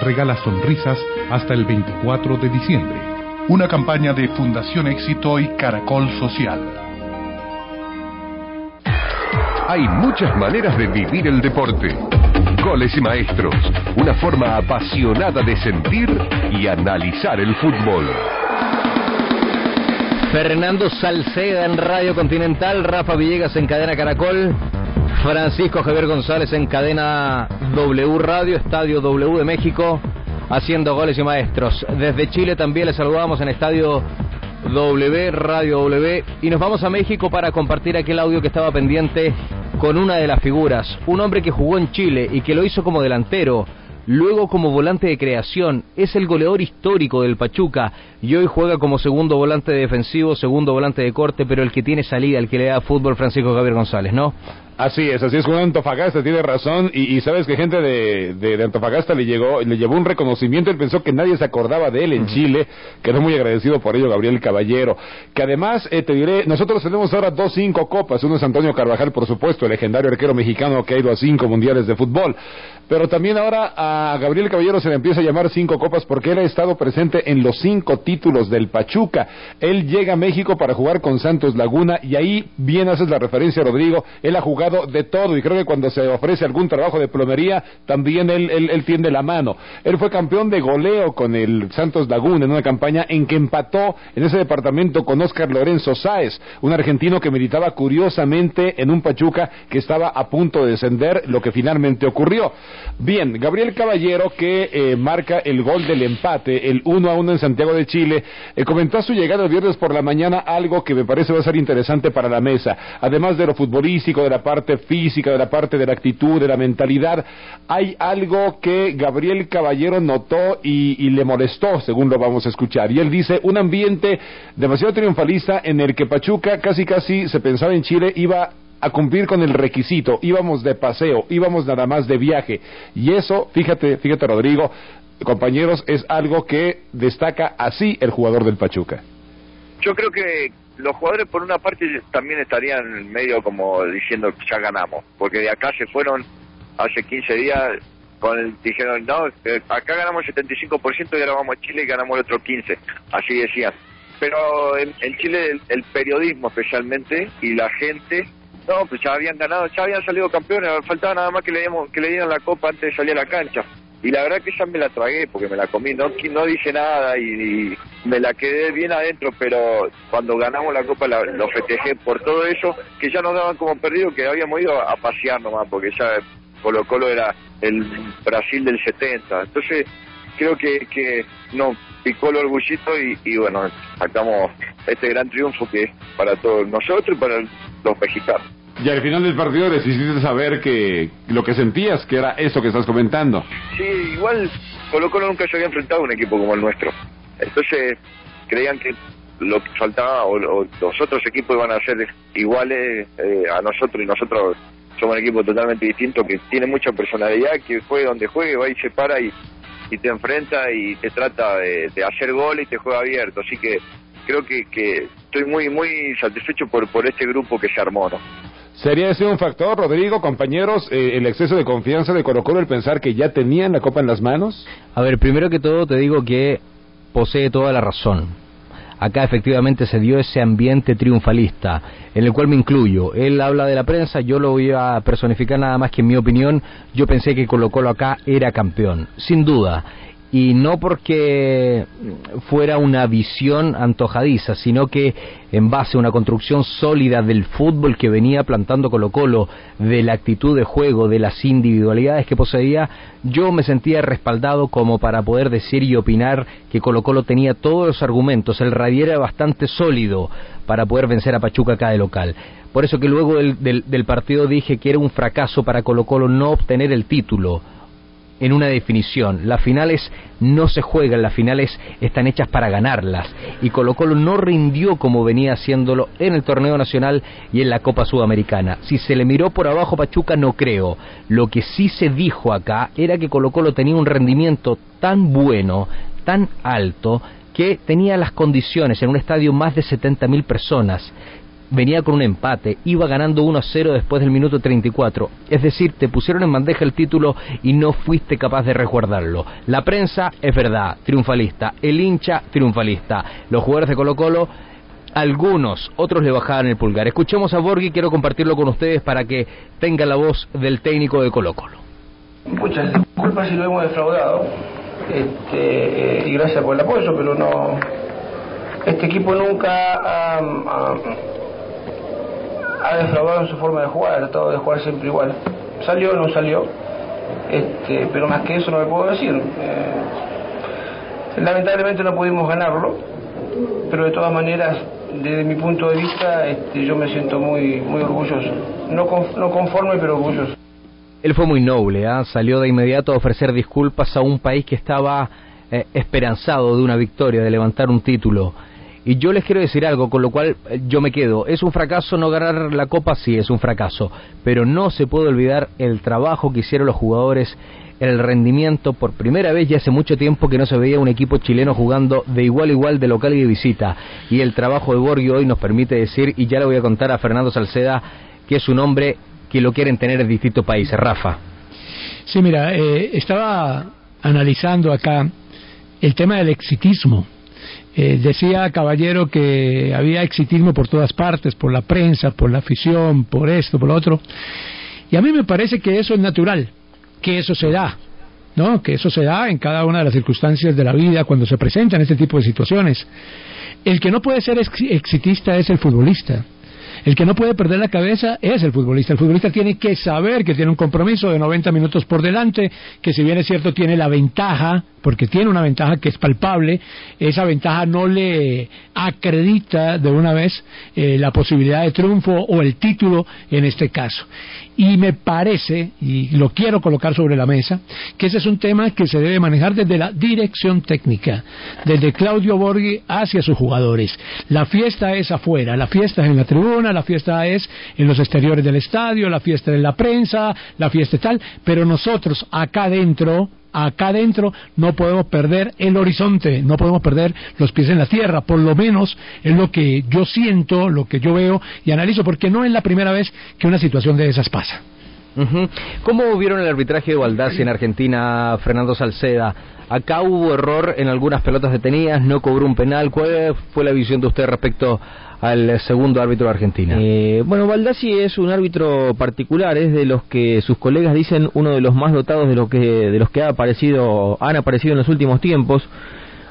[SPEAKER 35] Regala sonrisas hasta el 24 de diciembre. Una campaña de Fundación Éxito y Caracol Social.
[SPEAKER 26] Hay muchas maneras de vivir el deporte. Goles y maestros, una forma apasionada de sentir y analizar el fútbol.
[SPEAKER 27] Fernando Salceda en Radio Continental, Rafa Villegas en Cadena Caracol, Francisco Javier González en Cadena W Radio, Estadio W de México, haciendo goles y maestros. Desde Chile también les saludamos en Estadio W, Radio W, y nos vamos a México para compartir aquel audio que estaba pendiente con una de las figuras, un hombre que jugó en Chile y que lo hizo como delantero, luego como volante de creación, es el goleador histórico del Pachuca y hoy juega como segundo volante defensivo, segundo volante de corte, pero el que tiene salida, el que le da fútbol Francisco Javier González, ¿no?
[SPEAKER 28] Así es, así es, con Antofagasta tiene razón y, y sabes que gente de, de, de, Antofagasta le llegó, le llevó un reconocimiento, él pensó que nadie se acordaba de él en Chile, quedó muy agradecido por ello Gabriel Caballero, que además, eh, te diré, nosotros tenemos ahora dos cinco copas, uno es Antonio Carvajal, por supuesto, el legendario arquero mexicano que ha ido a cinco mundiales de fútbol, pero también ahora a Gabriel Caballero se le empieza a llamar cinco copas porque él ha estado presente en los cinco títulos del Pachuca, él llega a México para jugar con Santos Laguna y ahí bien haces la referencia Rodrigo, él ha jugado de todo y creo que cuando se ofrece algún trabajo de plomería también él, tiende la mano. Él fue campeón de goleo con el Santos Laguna en una campaña en que empató en ese departamento con Oscar Lorenzo Sáez, un argentino que militaba curiosamente en un Pachuca que estaba a punto de descender, lo que finalmente ocurrió. Bien, Gabriel Caballero que eh, marca el gol del empate, el 1 a 1 en Santiago de Chile, eh, comentó su llegada el viernes por la mañana algo que me parece va a ser interesante para la mesa, además de lo futbolístico, de la parte física, de la parte de la actitud, de la mentalidad, hay algo que Gabriel Caballero notó y, y, le molestó, según lo vamos a escuchar. Y él dice, un ambiente demasiado triunfalista en el que Pachuca casi casi se pensaba en Chile iba a cumplir con el requisito, íbamos de paseo, íbamos nada más de viaje. Y eso, fíjate, fíjate Rodrigo, compañeros, es algo que destaca así el jugador del Pachuca.
[SPEAKER 36] Yo creo que los jugadores por una parte también estarían medio como diciendo ya ganamos, porque de acá se fueron hace 15 días con el, dijeron, no, acá ganamos el 75% y ahora vamos a Chile y ganamos el otro 15%, así decían. Pero en, en Chile el, el, periodismo especialmente y la gente, no, pues ya habían ganado, ya habían salido campeones, faltaba nada más que le, diéramos, que le dieran la copa antes de salir a la cancha. Y la verdad que ya me la tragué porque me la comí, no, no dice nada y, me la quedé bien adentro, pero cuando ganamos la copa la, lo festejé por todo eso, que ya nos daban como perdido, que habíamos ido a, pasear nomás, porque ya Colo Colo era el Brasil del 70, entonces creo que, que no, picó el orgullito y, y bueno, sacamos este gran triunfo que es para todos nosotros y para los mexicanos.
[SPEAKER 28] Y al final del partido decidiste saber que lo que sentías, que era eso que estás comentando.
[SPEAKER 36] Sí, igual Colo Colo nunca se había enfrentado a un equipo como el nuestro. Entonces creían que lo que faltaba o, o los otros equipos iban a ser iguales eh, a nosotros y nosotros somos un equipo totalmente distinto que tiene mucha personalidad, que juegue donde juegue, va y se para y, y te enfrenta y te trata de, de hacer gol y te juega abierto. Así que creo que, que estoy muy muy satisfecho por, por este grupo que se armó. ¿no?
[SPEAKER 28] ¿Sería ese un factor, Rodrigo, compañeros, eh, el exceso de confianza de Colo Colo, el pensar que ya tenían la copa en las manos?
[SPEAKER 27] A ver, primero que todo te digo que posee toda la razón. Acá efectivamente se dio ese ambiente triunfalista, en el cual me incluyo. Él habla de la prensa, yo lo voy a personificar nada más que en mi opinión, yo pensé que Colo Colo acá era campeón, sin duda. Y no porque fuera una visión antojadiza, sino que en base a una construcción sólida del fútbol que venía plantando Colo Colo, de la actitud de juego, de las individualidades que poseía, yo me sentía respaldado como para poder decir y opinar que Colo Colo tenía todos los argumentos, el radier era bastante sólido para poder vencer a Pachuca acá de local. Por eso que luego del, del, del partido dije que era un fracaso para Colo Colo no obtener el título en una definición. Las finales no se juegan, las finales están hechas para ganarlas. Y Colo Colo no rindió como venía haciéndolo en el torneo nacional y en la Copa Sudamericana. Si se le miró por abajo Pachuca, no creo. Lo que sí se dijo acá era que Colo Colo tenía un rendimiento tan bueno, tan alto, que tenía las condiciones en un estadio más de 70.000 personas venía con un empate, iba ganando 1 a 0 después del minuto 34. Es decir, te pusieron en bandeja el título y no fuiste capaz de resguardarlo. La prensa es verdad, triunfalista. El hincha, triunfalista. Los jugadores de Colo Colo, algunos, otros le bajaban el pulgar. Escuchemos a Borghi, quiero compartirlo con ustedes para que tenga la voz del técnico de Colo Colo.
[SPEAKER 37] Muchas disculpas si lo hemos defraudado. Este, y gracias por el apoyo, pero no. Este equipo nunca ha- ha defraudado en su forma de jugar, ha tratado de jugar siempre igual. Salió no salió, este, pero más que eso no me puedo decir. Eh, lamentablemente no pudimos ganarlo, pero de todas maneras, desde mi punto de vista, este, yo me siento muy, muy orgulloso. No, conf- no conforme, pero orgulloso.
[SPEAKER 27] Él fue muy noble, ¿ah? salió de inmediato a ofrecer disculpas a un país que estaba eh, esperanzado de una victoria, de levantar un título. Y yo les quiero decir algo, con lo cual eh, yo me quedo. Es un fracaso no ganar la copa, sí, es un fracaso. Pero no se puede olvidar el trabajo que hicieron los jugadores, el rendimiento. Por primera vez ya hace mucho tiempo que no se veía un equipo chileno jugando de igual a igual de local y de visita. Y el trabajo de Borghi hoy nos permite decir, y ya le voy a contar a Fernando Salceda, que es un hombre que lo quieren tener en distintos países. Rafa.
[SPEAKER 29] Sí, mira, eh, estaba analizando acá el tema del exitismo. Eh, decía Caballero que había exitismo por todas partes, por la prensa, por la afición, por esto, por lo otro. Y a mí me parece que eso es natural, que eso se da, ¿no? Que eso se da en cada una de las circunstancias de la vida cuando se presentan este tipo de situaciones. El que no puede ser ex- exitista es el futbolista. El que no puede perder la cabeza es el futbolista. El futbolista tiene que saber que tiene un compromiso de 90 minutos por delante, que si bien es cierto tiene la ventaja, porque tiene una ventaja que es palpable, esa ventaja no le acredita de una vez eh, la posibilidad de triunfo o el título en este caso. Y me parece, y lo quiero colocar sobre la mesa, que ese es un tema que se debe manejar desde la dirección técnica, desde Claudio Borghi hacia sus jugadores. La fiesta es afuera, la fiesta es en la tribuna, la fiesta es en los exteriores del estadio, la fiesta es en la prensa, la fiesta es tal, pero nosotros acá adentro, acá adentro no podemos perder el horizonte, no podemos perder los pies en la tierra, por lo menos es lo que yo siento, lo que yo veo y analizo, porque no es la primera vez que una situación de esas pasa.
[SPEAKER 27] ¿Cómo vieron el arbitraje de Baldassi en Argentina, Fernando Salceda? Acá hubo error en algunas pelotas detenidas, no cobró un penal. ¿Cuál fue la visión de usted respecto al segundo árbitro de Argentina?
[SPEAKER 30] Eh, bueno, Baldassi es un árbitro particular, es de los que sus colegas dicen uno de los más dotados de lo que de los que ha aparecido han aparecido en los últimos tiempos.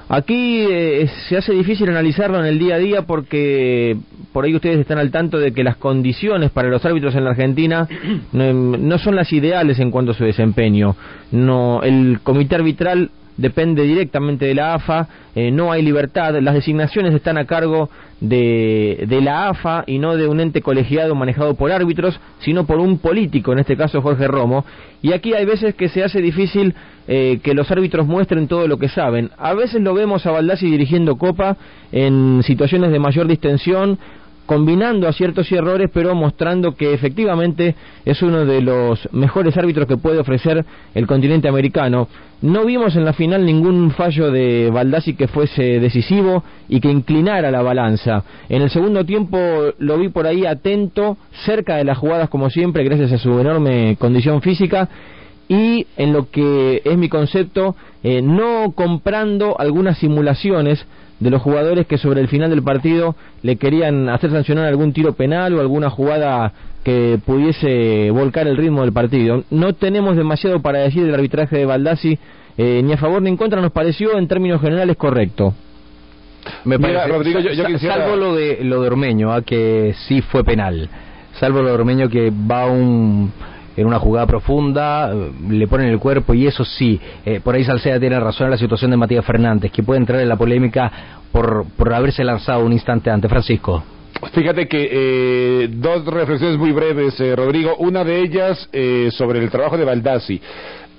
[SPEAKER 30] Aquí eh, se hace difícil analizarlo en el día a día porque por ahí ustedes están al tanto de que las condiciones para los árbitros en la Argentina no, no son las ideales en cuanto a su desempeño. No, el comité arbitral depende directamente de la AFA, eh, no hay libertad, las designaciones están a cargo de, de la AFA y no de un ente colegiado manejado por árbitros, sino por un político, en este caso Jorge Romo. Y aquí hay veces que se hace difícil eh, que los árbitros muestren todo lo que saben. A veces lo vemos a Baldassi dirigiendo Copa en situaciones de mayor distensión, combinando aciertos y errores, pero mostrando que efectivamente es uno de los mejores árbitros que puede ofrecer el continente americano. No vimos en la final ningún fallo de Baldassi que fuese decisivo y que inclinara la balanza. En el segundo tiempo lo vi por ahí atento, cerca de las jugadas como siempre, gracias a su enorme condición física y en lo que es mi concepto, eh, no comprando algunas simulaciones de los jugadores que sobre el final del partido le querían hacer sancionar algún tiro penal o alguna jugada que pudiese volcar el ritmo del partido. No tenemos demasiado para decir del arbitraje de Baldassi, eh, ni a favor ni en contra, nos pareció en términos generales correcto.
[SPEAKER 27] Me
[SPEAKER 28] Mira,
[SPEAKER 27] parece,
[SPEAKER 28] Rodrigo, yo- yo
[SPEAKER 27] sa-
[SPEAKER 28] quisiera-
[SPEAKER 27] salvo lo de lo de Ormeño, ah, que sí fue penal. Salvo lo de Ormeño que va un en una jugada profunda, eh, le ponen el cuerpo y eso sí, eh, por ahí Salceda tiene razón en la situación de Matías Fernández, que puede entrar en la polémica por, por haberse lanzado un instante antes. Francisco.
[SPEAKER 28] Fíjate que eh, dos reflexiones muy breves, eh, Rodrigo. Una de ellas eh, sobre el trabajo de Baldassi.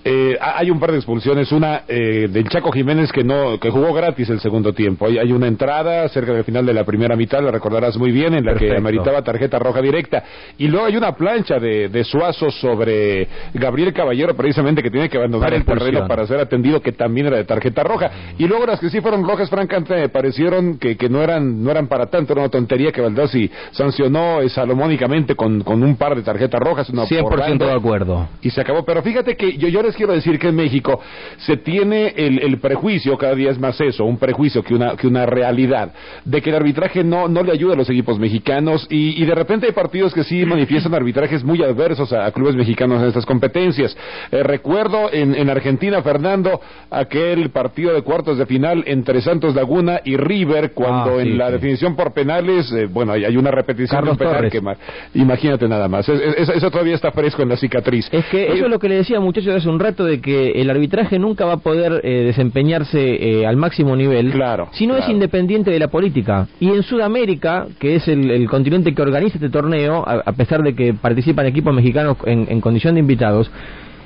[SPEAKER 28] Eh, ha- hay un par de expulsiones, una eh, del Chaco Jiménez que no que jugó gratis el segundo tiempo. Hay, hay una entrada cerca del final de la primera mitad, la recordarás muy bien, en la que ameritaba tarjeta roja directa. Y luego hay una plancha de, de Suazo sobre Gabriel Caballero, precisamente que tiene que abandonar el terreno para ser atendido, que también era de tarjeta roja. Y luego las que sí fueron rojas, francamente, me parecieron que, que no eran no eran para tanto, era una tontería que Baldassi sancionó eh, salomónicamente con, con un par de tarjetas rojas, una
[SPEAKER 27] 100%
[SPEAKER 28] por
[SPEAKER 27] de acuerdo.
[SPEAKER 28] y se acabó. Pero fíjate que yo, yo les quiero decir que en México se tiene el, el prejuicio, cada día es más eso, un prejuicio que una, que una realidad, de que el arbitraje no, no le ayuda a los equipos mexicanos y, y de repente hay partidos que sí [CLEARS THROAT] manifiestan arbitrajes muy adversos a, a clubes mexicanos en estas competencias. Eh, recuerdo en, en Argentina, Fernando, aquel partido de cuartos de final entre Santos Laguna y River, cuando
[SPEAKER 27] Ah, sí,
[SPEAKER 28] en la
[SPEAKER 27] sí.
[SPEAKER 28] definición por penales, eh, bueno, hay, hay una repetición
[SPEAKER 30] Carlos
[SPEAKER 28] de un penal que ma- imagínate nada más. Es- es- eso todavía está fresco en la cicatriz.
[SPEAKER 30] Es que eso es lo que le decía muchachos hace un rato de que el arbitraje nunca va a poder eh, desempeñarse eh, al máximo nivel si no es
[SPEAKER 28] claro.
[SPEAKER 30] independiente de la política. Y en Sudamérica, que es el, el continente que organiza este torneo, a, a pesar de que participan equipos mexicanos en, en condición de invitados,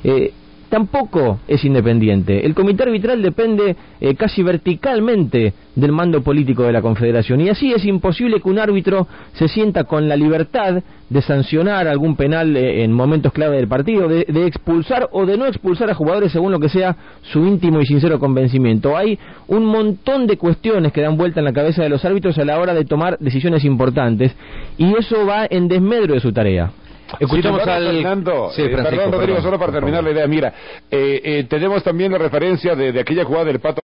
[SPEAKER 30] eh, tampoco es independiente. El comité arbitral depende eh, casi verticalmente del mando político de la Confederación y así es imposible que un árbitro se sienta con la libertad de sancionar algún penal eh, en momentos clave del partido, de, de expulsar o de no expulsar a jugadores según lo que sea su íntimo y sincero convencimiento. Hay un montón de cuestiones que dan vuelta en la cabeza de los árbitros a la hora de tomar decisiones importantes y eso va en desmedro de su tarea.
[SPEAKER 28] Escuchamos al Fernando,
[SPEAKER 27] Sí,
[SPEAKER 28] eh, perdón Rodrigo,
[SPEAKER 27] perdón,
[SPEAKER 28] solo para terminar la idea, mira, eh, eh, tenemos también la referencia de, de aquella jugada del Pato